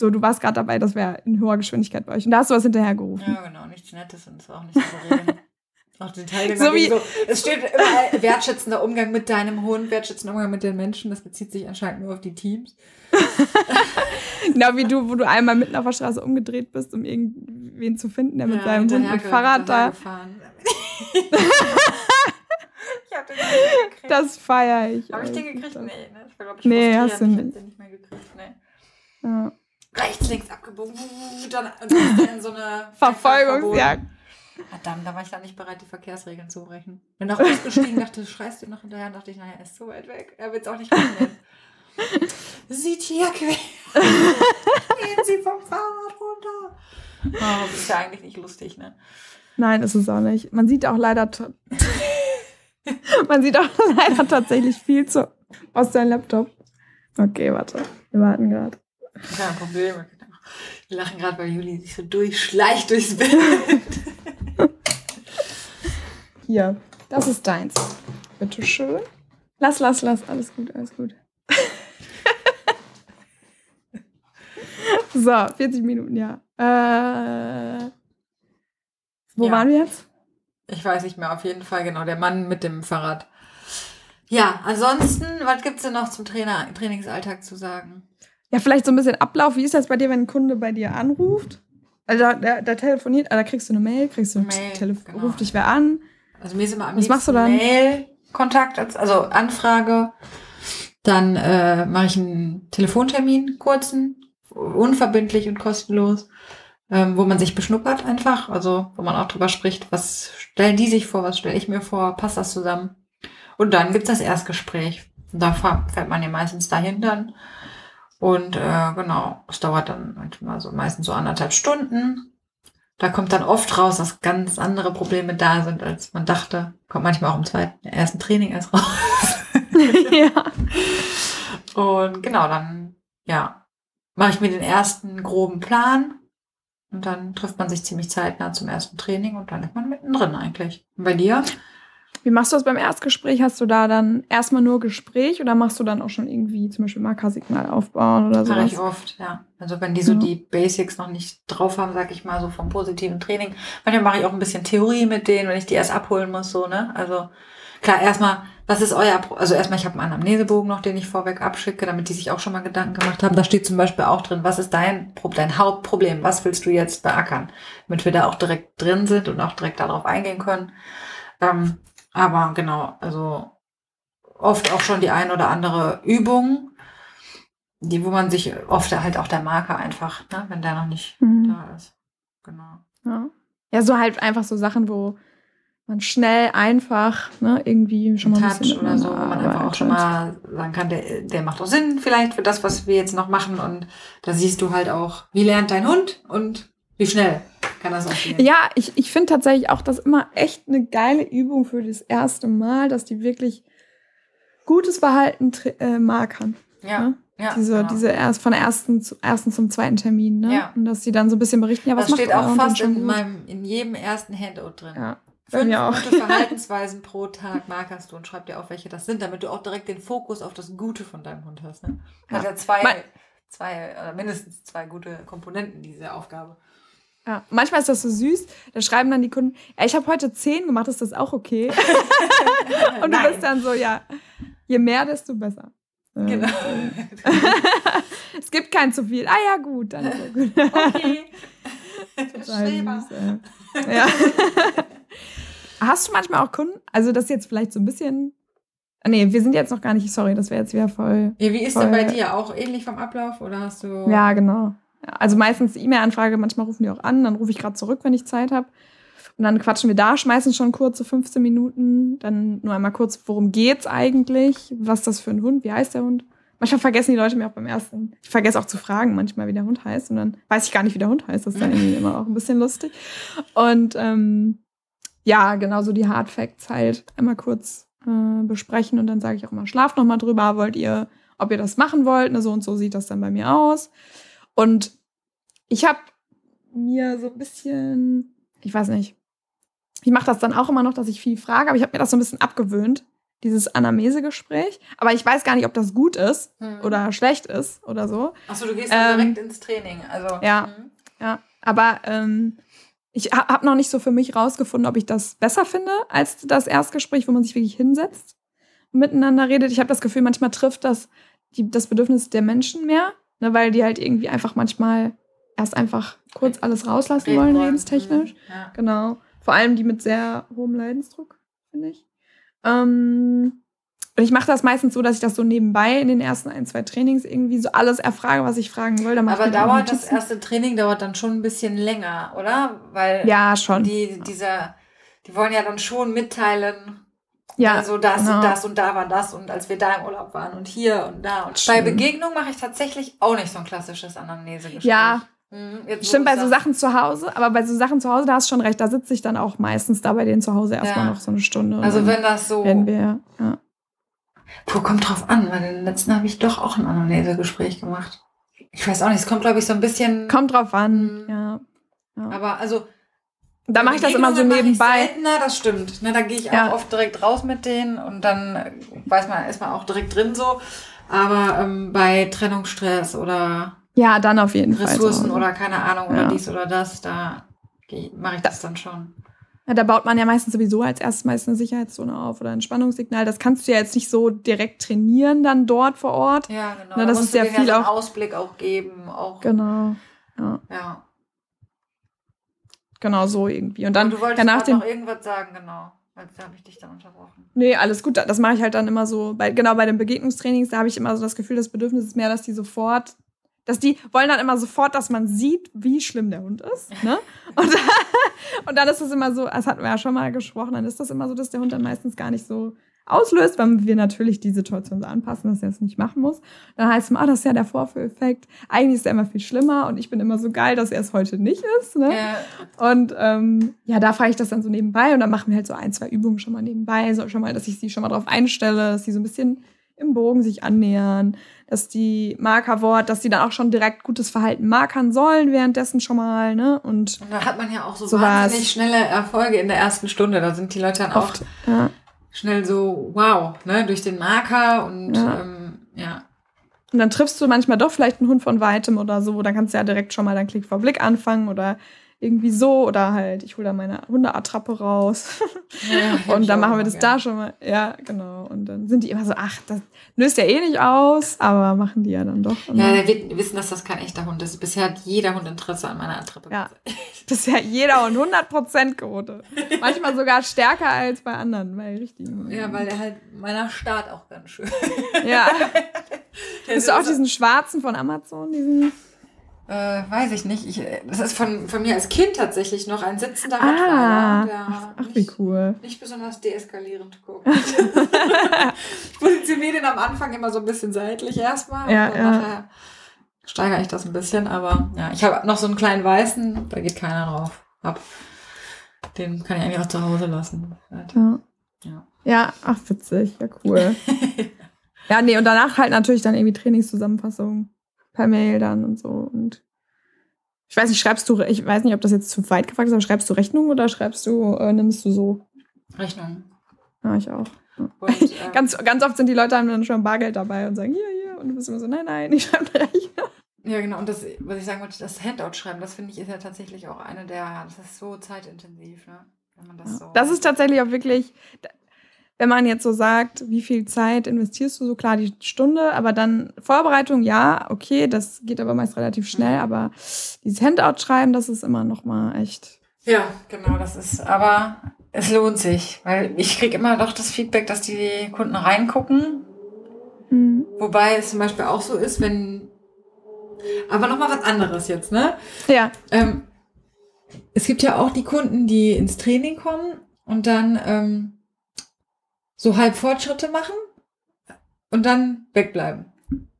A: so, du warst gerade dabei, das wäre in hoher Geschwindigkeit bei euch. Und da hast du was hinterhergerufen.
B: Ja, genau, nichts Nettes und es war auch nicht souverän. Auch den Teil so wie so, es steht überall wertschätzender Umgang mit deinem Hund, wertschätzender Umgang mit den Menschen. Das bezieht sich anscheinend nur auf die Teams.
A: genau wie du, wo du einmal mitten auf der Straße umgedreht bist, um irgendwen zu finden, der mit ja, seinem Hund mit Fahrrad da. ich hab den nicht gekriegt. Das feiere ich.
B: Habe ich den gekriegt? Nee, ne? Ich glaube
A: ich, nee, hast du nicht. Ich den nicht mehr
B: gekriegt, nee. Ja rechts, links abgebogen, dann, dann in so eine
A: Verfolgungsjagd.
B: Verdammt, da war ich dann nicht bereit, die Verkehrsregeln zu brechen. Bin auch ausgestiegen, dachte, schreist du noch hinterher, dachte ich, naja, er ist so weit weg, er wird es auch nicht mitnehmen. Sieht hier quer. Gehen Sie vom Fahrrad runter. Oh, das ist ja eigentlich nicht lustig, ne?
A: Nein, ist es auch nicht. Man sieht auch leider, man sieht auch leider tatsächlich viel zu aus deinem Laptop. Okay, warte. Wir warten gerade.
B: Kein Problem. Wir lachen gerade, weil Juli sich so durchschleicht durchs Bild.
A: Hier, das ist deins. Bitte schön. Lass, lass, lass. Alles gut, alles gut. so, 40 Minuten, ja. Äh, wo ja. waren wir jetzt?
B: Ich weiß nicht mehr, auf jeden Fall, genau. Der Mann mit dem Fahrrad. Ja, ansonsten, was gibt es denn noch zum Trainer, Trainingsalltag zu sagen?
A: Ja, vielleicht so ein bisschen Ablauf. Wie ist das bei dir, wenn ein Kunde bei dir anruft? Also da, der, der telefoniert, also da kriegst du eine Mail, kriegst du Mail, Telef genau. ruft dich wer an.
B: Also mir ist immer am
A: Was machst du dann?
B: Mail-Kontakt, als- also Anfrage. Dann äh, mache ich einen Telefontermin, kurzen, unverbindlich und kostenlos, ähm, wo man sich beschnuppert einfach. Also wo man auch drüber spricht, was stellen die sich vor, was stelle ich mir vor, passt das zusammen. Und dann gibt's das Erstgespräch. Und da fährt man ja meistens dahin dann. Und äh, genau, es dauert dann manchmal so meistens so anderthalb Stunden. Da kommt dann oft raus, dass ganz andere Probleme da sind, als man dachte. Kommt manchmal auch im zweiten, ersten Training erst raus.
A: ja.
B: Und genau, dann, ja, mache ich mir den ersten groben Plan. Und dann trifft man sich ziemlich zeitnah zum ersten Training und dann ist man mittendrin eigentlich. Und bei dir?
A: Wie machst du das beim Erstgespräch? Hast du da dann erstmal nur Gespräch oder machst du dann auch schon irgendwie zum Beispiel Markersignal aufbauen oder
B: Mache ich oft, ja. Also wenn die so
A: Ja.
B: die Basics noch nicht drauf haben, sag ich mal, so vom positiven Training. Manchmal mache ich auch ein bisschen Theorie mit denen, wenn ich die erst abholen muss, so, ne? Also klar, erstmal, was ist euer, Pro also erstmal, ich habe einen Anamnesebogen noch, den ich vorweg abschicke, damit die sich auch schon mal Gedanken gemacht haben. Da steht zum Beispiel auch drin, was ist dein, Pro- dein Hauptproblem, was willst du jetzt beackern? Damit wir da auch direkt drin sind und auch direkt darauf eingehen können. Ähm, aber genau, also oft auch schon die ein oder andere Übung, die, wo man sich oft halt auch der Marker einfach, ne, wenn der noch nicht
A: Mhm.
B: da ist. Genau.
A: Ja. ja, so halt einfach so Sachen, wo man schnell einfach ne, irgendwie schon mal ein
B: Touch oder so, wo man einfach auch schon mal sagen kann, der, der macht auch Sinn vielleicht für das, was wir jetzt noch machen. Und da siehst du halt auch, wie lernt dein Hund und wie schnell kann das auch gehen.
A: Ja, ich, ich finde tatsächlich auch das immer echt eine geile Übung für das erste Mal, dass die wirklich gutes Verhalten äh, markern.
B: ja.
A: ne?
B: ja
A: diese,
B: genau.
A: diese erst von ersten, zu, ersten zum zweiten Termin, ne?
B: Ja.
A: Und dass sie dann so ein bisschen berichten, ja, was
B: das
A: macht
B: steht auch fast in meinem, in jedem ersten Handout drin.
A: Ja,
B: Fünf
A: auch.
B: gute Verhaltensweisen pro Tag markerst du und schreib dir auf, welche das sind, damit du auch direkt den Fokus auf das Gute von deinem Hund hast. Ne? Hat
A: Ja.
B: ja zwei,
A: Mein-
B: zwei oder mindestens zwei gute Komponenten, diese Aufgabe.
A: Ja. Manchmal ist das so süß, da schreiben dann die Kunden, ja, ich habe heute zehn gemacht, ist das auch okay? Und du
B: Nein.
A: bist dann so, ja, je mehr, desto besser.
B: Genau.
A: es gibt kein zu viel. Ah ja, gut, dann so gut.
B: okay.
A: Total
B: Streber.
A: süß, ey. ja. Hast du manchmal auch Kunden, also das jetzt vielleicht so ein bisschen, nee, wir sind jetzt noch gar nicht, sorry, das wäre jetzt wieder voll,
B: Ja, wie ist
A: Voll-
B: denn bei dir? Auch ähnlich vom Ablauf oder hast du.
A: ja, genau. Also meistens E-Mail-Anfrage, manchmal rufen die auch an, dann rufe ich gerade zurück, wenn ich Zeit habe. Und dann quatschen wir da, schmeißen schon kurze 15 Minuten, dann nur einmal kurz, worum geht's eigentlich, was ist das für ein Hund, wie heißt der Hund? Manchmal vergessen die Leute mir auch beim ersten. Ich vergesse auch zu fragen, manchmal, wie der Hund heißt. Und dann weiß ich gar nicht, wie der Hund heißt. Das ist dann irgendwie immer auch ein bisschen lustig. Und ähm, ja, genau so die Hard Facts halt einmal kurz äh, besprechen. Und dann sage ich auch immer, schlaft noch mal drüber. Wollt ihr, ob ihr das machen wollt? Ne, so und so sieht das dann bei mir aus. Und ich habe mir so ein bisschen, ich weiß nicht, ich mache das dann auch immer noch, dass ich viel frage, aber ich habe mir das so ein bisschen abgewöhnt, dieses Anamnesegespräch. Aber ich weiß gar nicht, ob das gut ist
B: Hm.
A: oder schlecht ist oder so.
B: Achso, du gehst
A: Ähm,
B: direkt ins Training. Also,
A: ja.
B: hm.
A: Ja, aber ähm, ich ha habe noch nicht so für mich rausgefunden, ob ich das besser finde als das Erstgespräch, wo man sich wirklich hinsetzt und miteinander redet. Ich habe das Gefühl, manchmal trifft das die, das Bedürfnis der Menschen mehr, ne, weil die halt irgendwie einfach manchmal erst einfach kurz alles rauslassen wollen,
B: wollen.
A: lebenstechnisch.
B: Hm. Ja.
A: Genau. Vor allem die mit sehr hohem Leidensdruck, finde ich. Ähm, und ich mache das meistens so, dass ich das so nebenbei in den ersten ein, zwei Trainings irgendwie so alles erfrage, was ich fragen will.
B: Aber dauert das erste Training dauert dann schon ein bisschen länger, oder? Weil
A: Ja, schon.
B: die, dieser, die wollen ja dann schon mitteilen,
A: ja,
B: also das
A: genau.
B: und das und da war das und als wir da im Urlaub waren und hier und da. Und bei
A: Stimmt.
B: Begegnung mache ich tatsächlich auch nicht so ein klassisches Anamnesegespräch.
A: Ja.
B: Wo
A: Stimmt, bei so. Sachen zu Hause, aber bei so Sachen zu Hause, da hast du schon recht, da sitze ich dann auch meistens da bei denen zu Hause erstmal
B: Ja.
A: noch so eine Stunde. und
B: Also wenn das so.
A: werden wir, ja.
B: Puh, kommt drauf an, weil den letzten habe ich doch auch ein Anamnesegespräch gemacht. Ich weiß auch nicht, es kommt, glaube ich, so ein bisschen.
A: Kommt drauf an,
B: Mhm.
A: ja.
B: Aber also.
A: Da mache ich das immer so nebenbei.
B: Seltener, das stimmt. Ne, da gehe ich auch
A: Ja.
B: oft direkt raus mit denen und dann weiß man, ist man auch direkt drin so. Aber ähm, bei Trennungsstress oder
A: Ja, dann auf jeden Fall.
B: Ressourcen
A: Hause.
B: oder keine Ahnung oder
A: Ja.
B: dies oder das, da mache ich das dann schon.
A: Ja, da baut man ja meistens sowieso als erstes meist eine Sicherheitszone auf oder ein Spannungssignal. Das kannst du ja jetzt nicht so direkt trainieren dann dort vor Ort.
B: Ja, genau.
A: Na,
B: Da
A: das
B: musst
A: ist ja viel
B: so einen
A: auch-
B: Ausblick auch geben. Auch,
A: Genau. Ja,
B: Ja.
A: Genau so irgendwie. Und dann
B: Und du wolltest
A: ja, nach dem
B: noch irgendwas sagen, genau. Da habe ich dich dann unterbrochen.
A: Nee, alles gut. Das mache ich halt dann immer so. Bei, genau bei den Begegnungstrainings, da habe ich immer so das Gefühl, das Bedürfnis ist mehr, dass die sofort, dass die wollen dann immer sofort, dass man sieht, wie schlimm der Hund ist. Ne? Und, und dann ist es immer so, das hatten wir ja schon mal gesprochen, dann ist das immer so, dass der Hund dann meistens gar nicht so auslöst, weil wir natürlich die Situation so anpassen, dass er es nicht machen muss. Dann heißt es ah, das ist ja der Vorführeffekt. Eigentlich ist er immer viel schlimmer und ich bin immer so geil, dass er es heute nicht ist. Ne? Ja. Und ähm, ja, da frage ich das dann so nebenbei und dann machen wir halt so ein, zwei Übungen schon mal nebenbei, so schon mal, dass ich sie schon mal drauf einstelle, dass sie so ein bisschen im Bogen sich annähern, dass die Markerwort, dass die dann auch schon direkt gutes Verhalten markern sollen, währenddessen schon mal, ne? Und,
B: und da hat man ja auch so sowas. wahnsinnig schnelle Erfolge in der ersten Stunde. Da sind die Leute dann Oft, auch ja schnell so, wow, ne, durch den Marker und ja. Ähm, ja.
A: Und dann triffst du manchmal doch vielleicht einen Hund von weitem oder so. Dann kannst du ja direkt schon mal deinen Klick vor Blick anfangen oder irgendwie so oder halt, ich hole da meine Hundeattrappe raus. Ja, und dann machen wir das gern. da schon mal. Ja, genau. Und dann sind die immer so, ach, das löst ja eh nicht aus, aber machen die ja dann doch.
B: Ja, der wird wissen, dass das kein echter Hund ist. Bisher hat jeder Hund Interesse an meiner Attrappe.
A: Ja, bisher jeder Hund 100% Quote. Manchmal sogar stärker als bei anderen, bei richtigen.
B: Ja, weil der halt meiner Start auch ganz schön.
A: Ja. Hast du auch diesen schwarzen von Amazon, diesen
B: äh, weiß ich nicht. Ich, das ist von, von mir als Kind tatsächlich noch ein sitzender
A: ah, Rottweiler, ach, ach, wie cool.
B: nicht besonders deeskalierend guckt. ich positioniere den am Anfang immer so ein bisschen seitlich erstmal
A: ja, und ja. nachher
B: steigere ich das ein bisschen, aber ja, ich habe noch so einen kleinen weißen, da geht keiner drauf ab. Den kann ich eigentlich auch zu Hause lassen.
A: Ja. Ja, ja ach witzig, ja cool. ja, nee, und danach halt natürlich dann irgendwie Trainingszusammenfassung per Mail dann und so. Und ich weiß nicht, schreibst du, ich weiß nicht, ob das jetzt zu weit gefragt ist, aber schreibst du Rechnung oder schreibst du, äh, nimmst du so?
B: Rechnung.
A: Ja, ich auch. Und, äh, ganz, ganz oft sind die Leute haben dann schon Bargeld dabei und sagen, hier, hier. Und du bist immer so, nein, nein, ich schreibe eine Rechnung.
B: Ja, genau. Und das, was ich sagen wollte, das Handout schreiben, das finde ich ist ja tatsächlich auch eine der, das ist so zeitintensiv, ne? Wenn man das
A: ja.
B: so.
A: Das ist tatsächlich auch wirklich, wenn man jetzt so sagt, wie viel Zeit investierst du so klar die Stunde, aber dann Vorbereitung, ja, okay, das geht aber meist relativ schnell, mhm. aber dieses Handout schreiben, das ist immer noch mal echt.
B: Ja, genau, das ist, aber es lohnt sich, weil ich kriege immer doch das Feedback, dass die Kunden reingucken. Mhm. Wobei es zum Beispiel auch so ist, wenn, aber noch mal was anderes jetzt, ne?
A: Ja.
B: Ähm, es gibt ja auch die Kunden, die ins Training kommen und dann ähm, so halb Fortschritte machen und dann wegbleiben.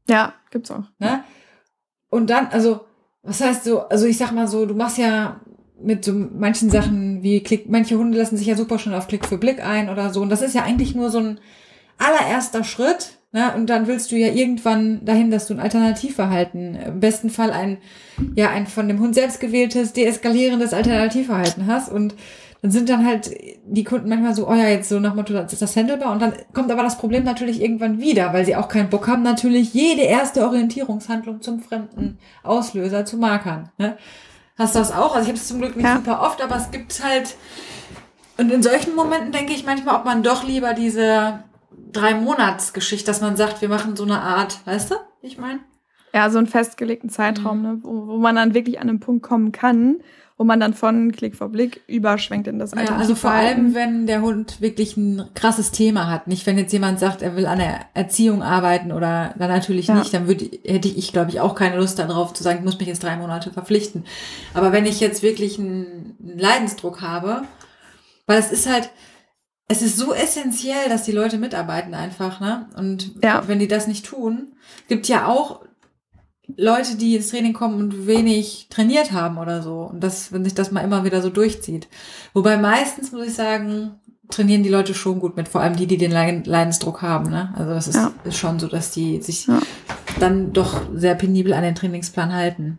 A: Ja, gibt's auch.
B: Ne? Und dann, also, was heißt so, also ich sag mal so, du machst ja mit so manchen Sachen wie Klick, manche Hunde lassen sich ja super schon auf Klick für Blick ein oder so. Und das ist ja eigentlich nur so ein allererster Schritt. Ne? Und dann willst du ja irgendwann dahin, dass du ein Alternativverhalten, im besten Fall ein, ja, ein von dem Hund selbst gewähltes, deeskalierendes Alternativverhalten hast. Und dann sind dann halt die Kunden manchmal so, oh ja, jetzt so nach Motto, das ist das handelbar. Und dann kommt aber das Problem natürlich irgendwann wieder, weil sie auch keinen Bock haben, natürlich jede erste Orientierungshandlung zum fremden Auslöser zu markern. Ne? Hast du das auch? Also ich habe es zum Glück nicht ja. super oft, aber es gibt halt. Und in solchen Momenten denke ich manchmal, ob man doch lieber diese drei Monats-Geschichte, dass man sagt, wir machen so eine Art, weißt du, ich meine?
A: Ja, so einen festgelegten Zeitraum, mhm. ne, wo, wo man dann wirklich an den Punkt kommen kann, wo man dann von Klick vor Blick überschwenkt in das
B: alte ja, Also vor allem, wenn der Hund wirklich ein krasses Thema hat. Nicht, wenn jetzt jemand sagt, er will an der Erziehung arbeiten oder dann natürlich ja. nicht, dann würde, hätte ich, glaube ich, auch keine Lust darauf zu sagen, ich muss mich jetzt drei Monate verpflichten. Aber wenn ich jetzt wirklich einen, einen Leidensdruck habe, weil es ist halt, es ist so essentiell, dass die Leute mitarbeiten einfach, ne? Und ja. wenn die das nicht tun, gibt ja auch Leute, die ins Training kommen und wenig trainiert haben oder so. Und das, wenn sich das mal immer wieder so durchzieht. Wobei meistens, muss ich sagen, trainieren die Leute schon gut mit, vor allem die, die den Leidensdruck haben. Ne? Also das ist, ja. ist schon so, dass die sich ja. dann doch sehr penibel an den Trainingsplan halten.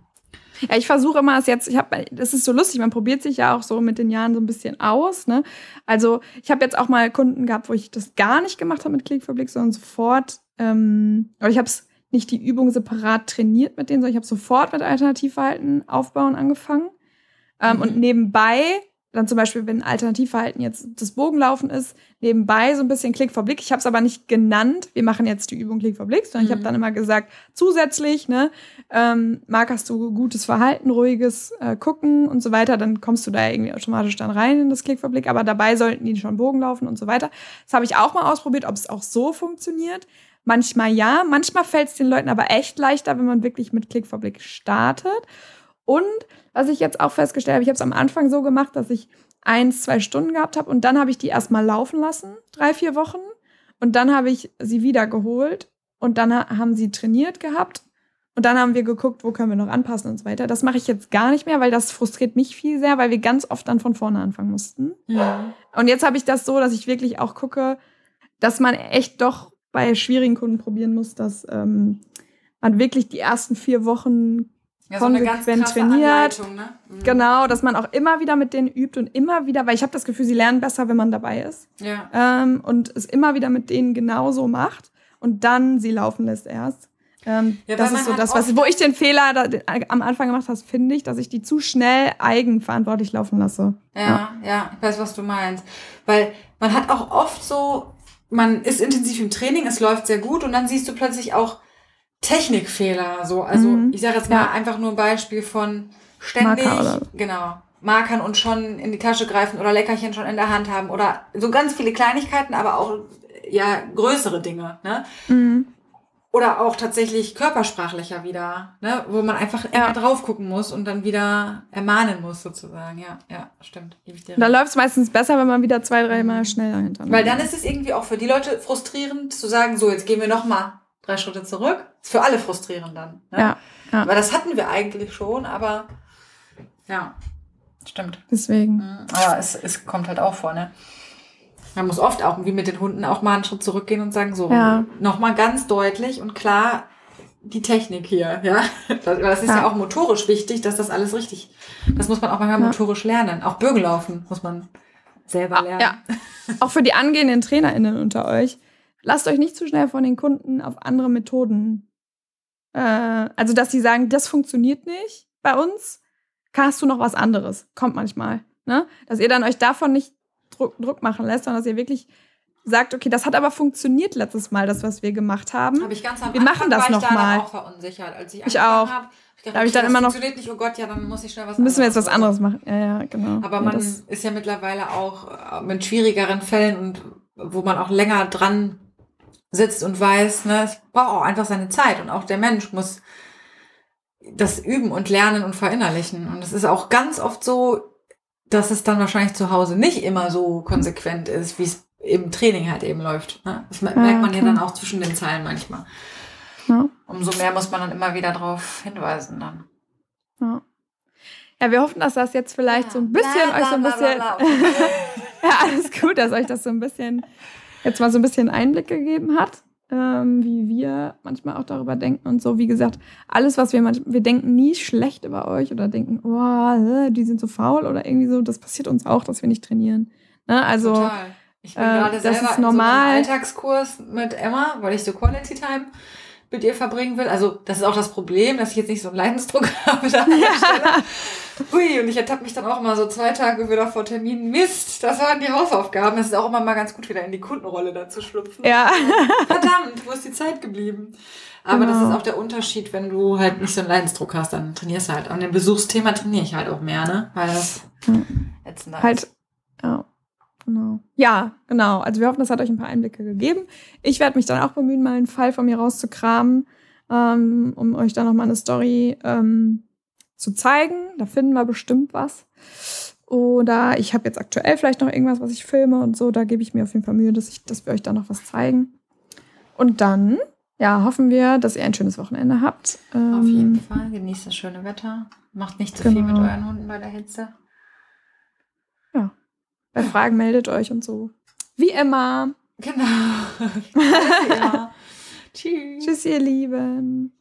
A: Ja, ich versuche immer es jetzt, ich habe, das ist so lustig, man probiert sich ja auch so mit den Jahren so ein bisschen aus. Ne? Also ich habe jetzt auch mal Kunden gehabt, wo ich das gar nicht gemacht habe mit Klick für Blick, sondern sofort, ähm, oder ich habe es nicht die Übung separat trainiert mit denen, sondern ich habe sofort mit Alternativverhalten aufbauen angefangen. Ähm, mhm. Und nebenbei dann zum Beispiel, wenn Alternativverhalten jetzt das Bogenlaufen ist, nebenbei so ein bisschen Klick vor Blick. Ich habe es aber nicht genannt, wir machen jetzt die Übung Klick vor Blick, sondern mhm. ich habe dann immer gesagt, zusätzlich, ne, ähm, markerst du gutes Verhalten, ruhiges äh, Gucken und so weiter, dann kommst du da irgendwie automatisch dann rein in das Klick vor Blick, aber dabei sollten die schon Bogen laufen und so weiter. Das habe ich auch mal ausprobiert, ob es auch so funktioniert. Manchmal ja, manchmal fällt es den Leuten aber echt leichter, wenn man wirklich mit Klick vor Blick startet. Und was ich jetzt auch festgestellt habe, ich habe es am Anfang so gemacht, dass ich eins, zwei Stunden gehabt habe und dann habe ich die erstmal laufen lassen, drei, vier Wochen. Und dann habe ich sie wieder geholt und dann haben sie trainiert gehabt. Und dann haben wir geguckt, wo können wir noch anpassen und so weiter. Das mache ich jetzt gar nicht mehr, weil das frustriert mich viel sehr, weil wir ganz oft dann von vorne anfangen mussten. Ja. Und jetzt habe ich das so, dass ich wirklich auch gucke, dass man echt doch bei schwierigen Kunden probieren muss, dass ähm, man wirklich die ersten vier Wochen ja, konsequent so trainiert. Ne? Mhm. Genau, dass man auch immer wieder mit denen übt und immer wieder, weil ich habe das Gefühl, sie lernen besser, wenn man dabei ist. Ja. Ähm, und es immer wieder mit denen genauso macht und dann sie laufen lässt erst. Ähm, ja, das ist so das, was, wo ich den Fehler da, am Anfang gemacht habe, finde ich, dass ich die zu schnell eigenverantwortlich laufen lasse.
B: Ja, ja, ja, ich weiß, was du meinst. Weil man hat auch oft so, man ist intensiv im Training, es läuft sehr gut und dann siehst du plötzlich auch, Technikfehler, so. Also mhm. ich sage jetzt mal ja. einfach nur ein Beispiel von ständig, Marker genau, Markern und schon in die Tasche greifen oder Leckerchen schon in der Hand haben oder so ganz viele Kleinigkeiten, aber auch ja größere Dinge, ne? Mhm. Oder auch tatsächlich körpersprachlicher wieder, ne? wo man einfach ja. drauf gucken muss und dann wieder ermahnen muss, sozusagen. Ja, ja, stimmt.
A: Da läuft es meistens besser, wenn man wieder zwei, dreimal mhm. schneller hinter.
B: Weil dann ist es irgendwie auch für die Leute frustrierend zu sagen, so, jetzt gehen wir noch mal drei Schritte zurück. Ist für alle frustrierend dann. Ne? Ja, ja. Weil das hatten wir eigentlich schon, aber ja, stimmt.
A: Deswegen.
B: Mhm. Aber es, es kommt halt auch vor, ne? Man muss oft auch wie mit den Hunden auch mal einen Schritt zurückgehen und sagen, so, ja. nochmal ganz deutlich und klar die Technik hier, ja. Das, das ist ja. ja. auch motorisch wichtig, dass das alles richtig, das muss man auch manchmal ja. motorisch lernen. Auch Bürgellaufen muss man selber ah, lernen. Ja.
A: Auch für die angehenden TrainerInnen unter euch lasst euch nicht zu schnell von den Kunden auf andere Methoden. Äh, also, dass sie sagen, das funktioniert nicht bei uns, hast du noch was anderes. Kommt manchmal. Ne? Dass ihr dann euch davon nicht Druck, machen lässt, sondern dass ihr wirklich sagt, okay, das hat aber funktioniert letztes Mal, das, was wir gemacht haben.
B: Hab ich ganz am
A: wir machen das
B: nochmal. Ich auch verunsichert. Als ich,
A: ich auch. Hab, ich dachte, da habe ich dann immer noch.
B: Funktioniert nicht, oh Gott, ja, dann muss ich schnell was
A: Müssen wir jetzt was anderes machen. Ja, ja, genau.
B: Aber man ja, ist ja mittlerweile auch mit schwierigeren Fällen und wo man auch länger dran sitzt und weiß, ne, es braucht auch einfach seine Zeit und auch der Mensch muss das üben und lernen und verinnerlichen. Und es ist auch ganz oft so, dass es dann wahrscheinlich zu Hause nicht immer so konsequent ist, wie es im Training halt eben läuft. Ne? Das merkt man okay. ja dann auch zwischen den Zeilen manchmal. Ja. Umso mehr muss man dann immer wieder darauf hinweisen dann.
A: Ja. Ja, wir hoffen, dass das jetzt vielleicht ja. so ein bisschen bla, bla, euch so ein bisschen. Bla, ja, alles gut, dass euch das so ein bisschen jetzt mal so ein bisschen Einblick gegeben hat, ähm, wie wir manchmal auch darüber denken und so. Wie gesagt, alles, was wir manchmal, wir denken nie schlecht über euch oder denken, oh, die sind so faul oder irgendwie so. Das passiert uns auch, dass wir nicht trainieren. Ne? Also, Total.
B: Ich bin äh, gerade selber ist normal. in so einem Alltagskurs mit Emma, weil ich so Quality Time mit ihr verbringen will. Also das ist auch das Problem, dass ich jetzt nicht so einen Leidensdruck habe da. Ui, und ich ertappe mich dann auch immer so zwei Tage wieder vor Termin. Mist, das waren die Hausaufgaben. Es ist auch immer mal ganz gut, wieder in die Kundenrolle da zu schlüpfen.
A: Ja.
B: Verdammt, wo ist die Zeit geblieben? Aber genau. das ist auch der Unterschied, wenn du halt nicht so einen Leidensdruck hast, dann trainierst du halt. An dem Besuchsthema trainiere ich halt auch mehr, ne? Weil das
A: jetzt halt, ja. Genau. Ja, genau. Also wir hoffen, das hat euch ein paar Einblicke gegeben. Ich werde mich dann auch bemühen, mal einen Fall von mir rauszukramen, ähm, um euch dann nochmal eine Story ähm, zu zeigen. Da finden wir bestimmt was. Oder ich habe jetzt aktuell vielleicht noch irgendwas, was ich filme und so. Da gebe ich mir auf jeden Fall Mühe, dass, ich, dass wir euch da noch was zeigen. Und dann, ja, hoffen wir, dass ihr ein schönes Wochenende habt.
B: Ähm, auf jeden Fall. Genießt das schöne Wetter. Macht nicht zu genau. viel mit genau. euren Hunden bei der Hitze.
A: Bei Fragen meldet euch und so. Wie immer.
B: Genau.
A: Tschüss. Tschüss, ihr Lieben.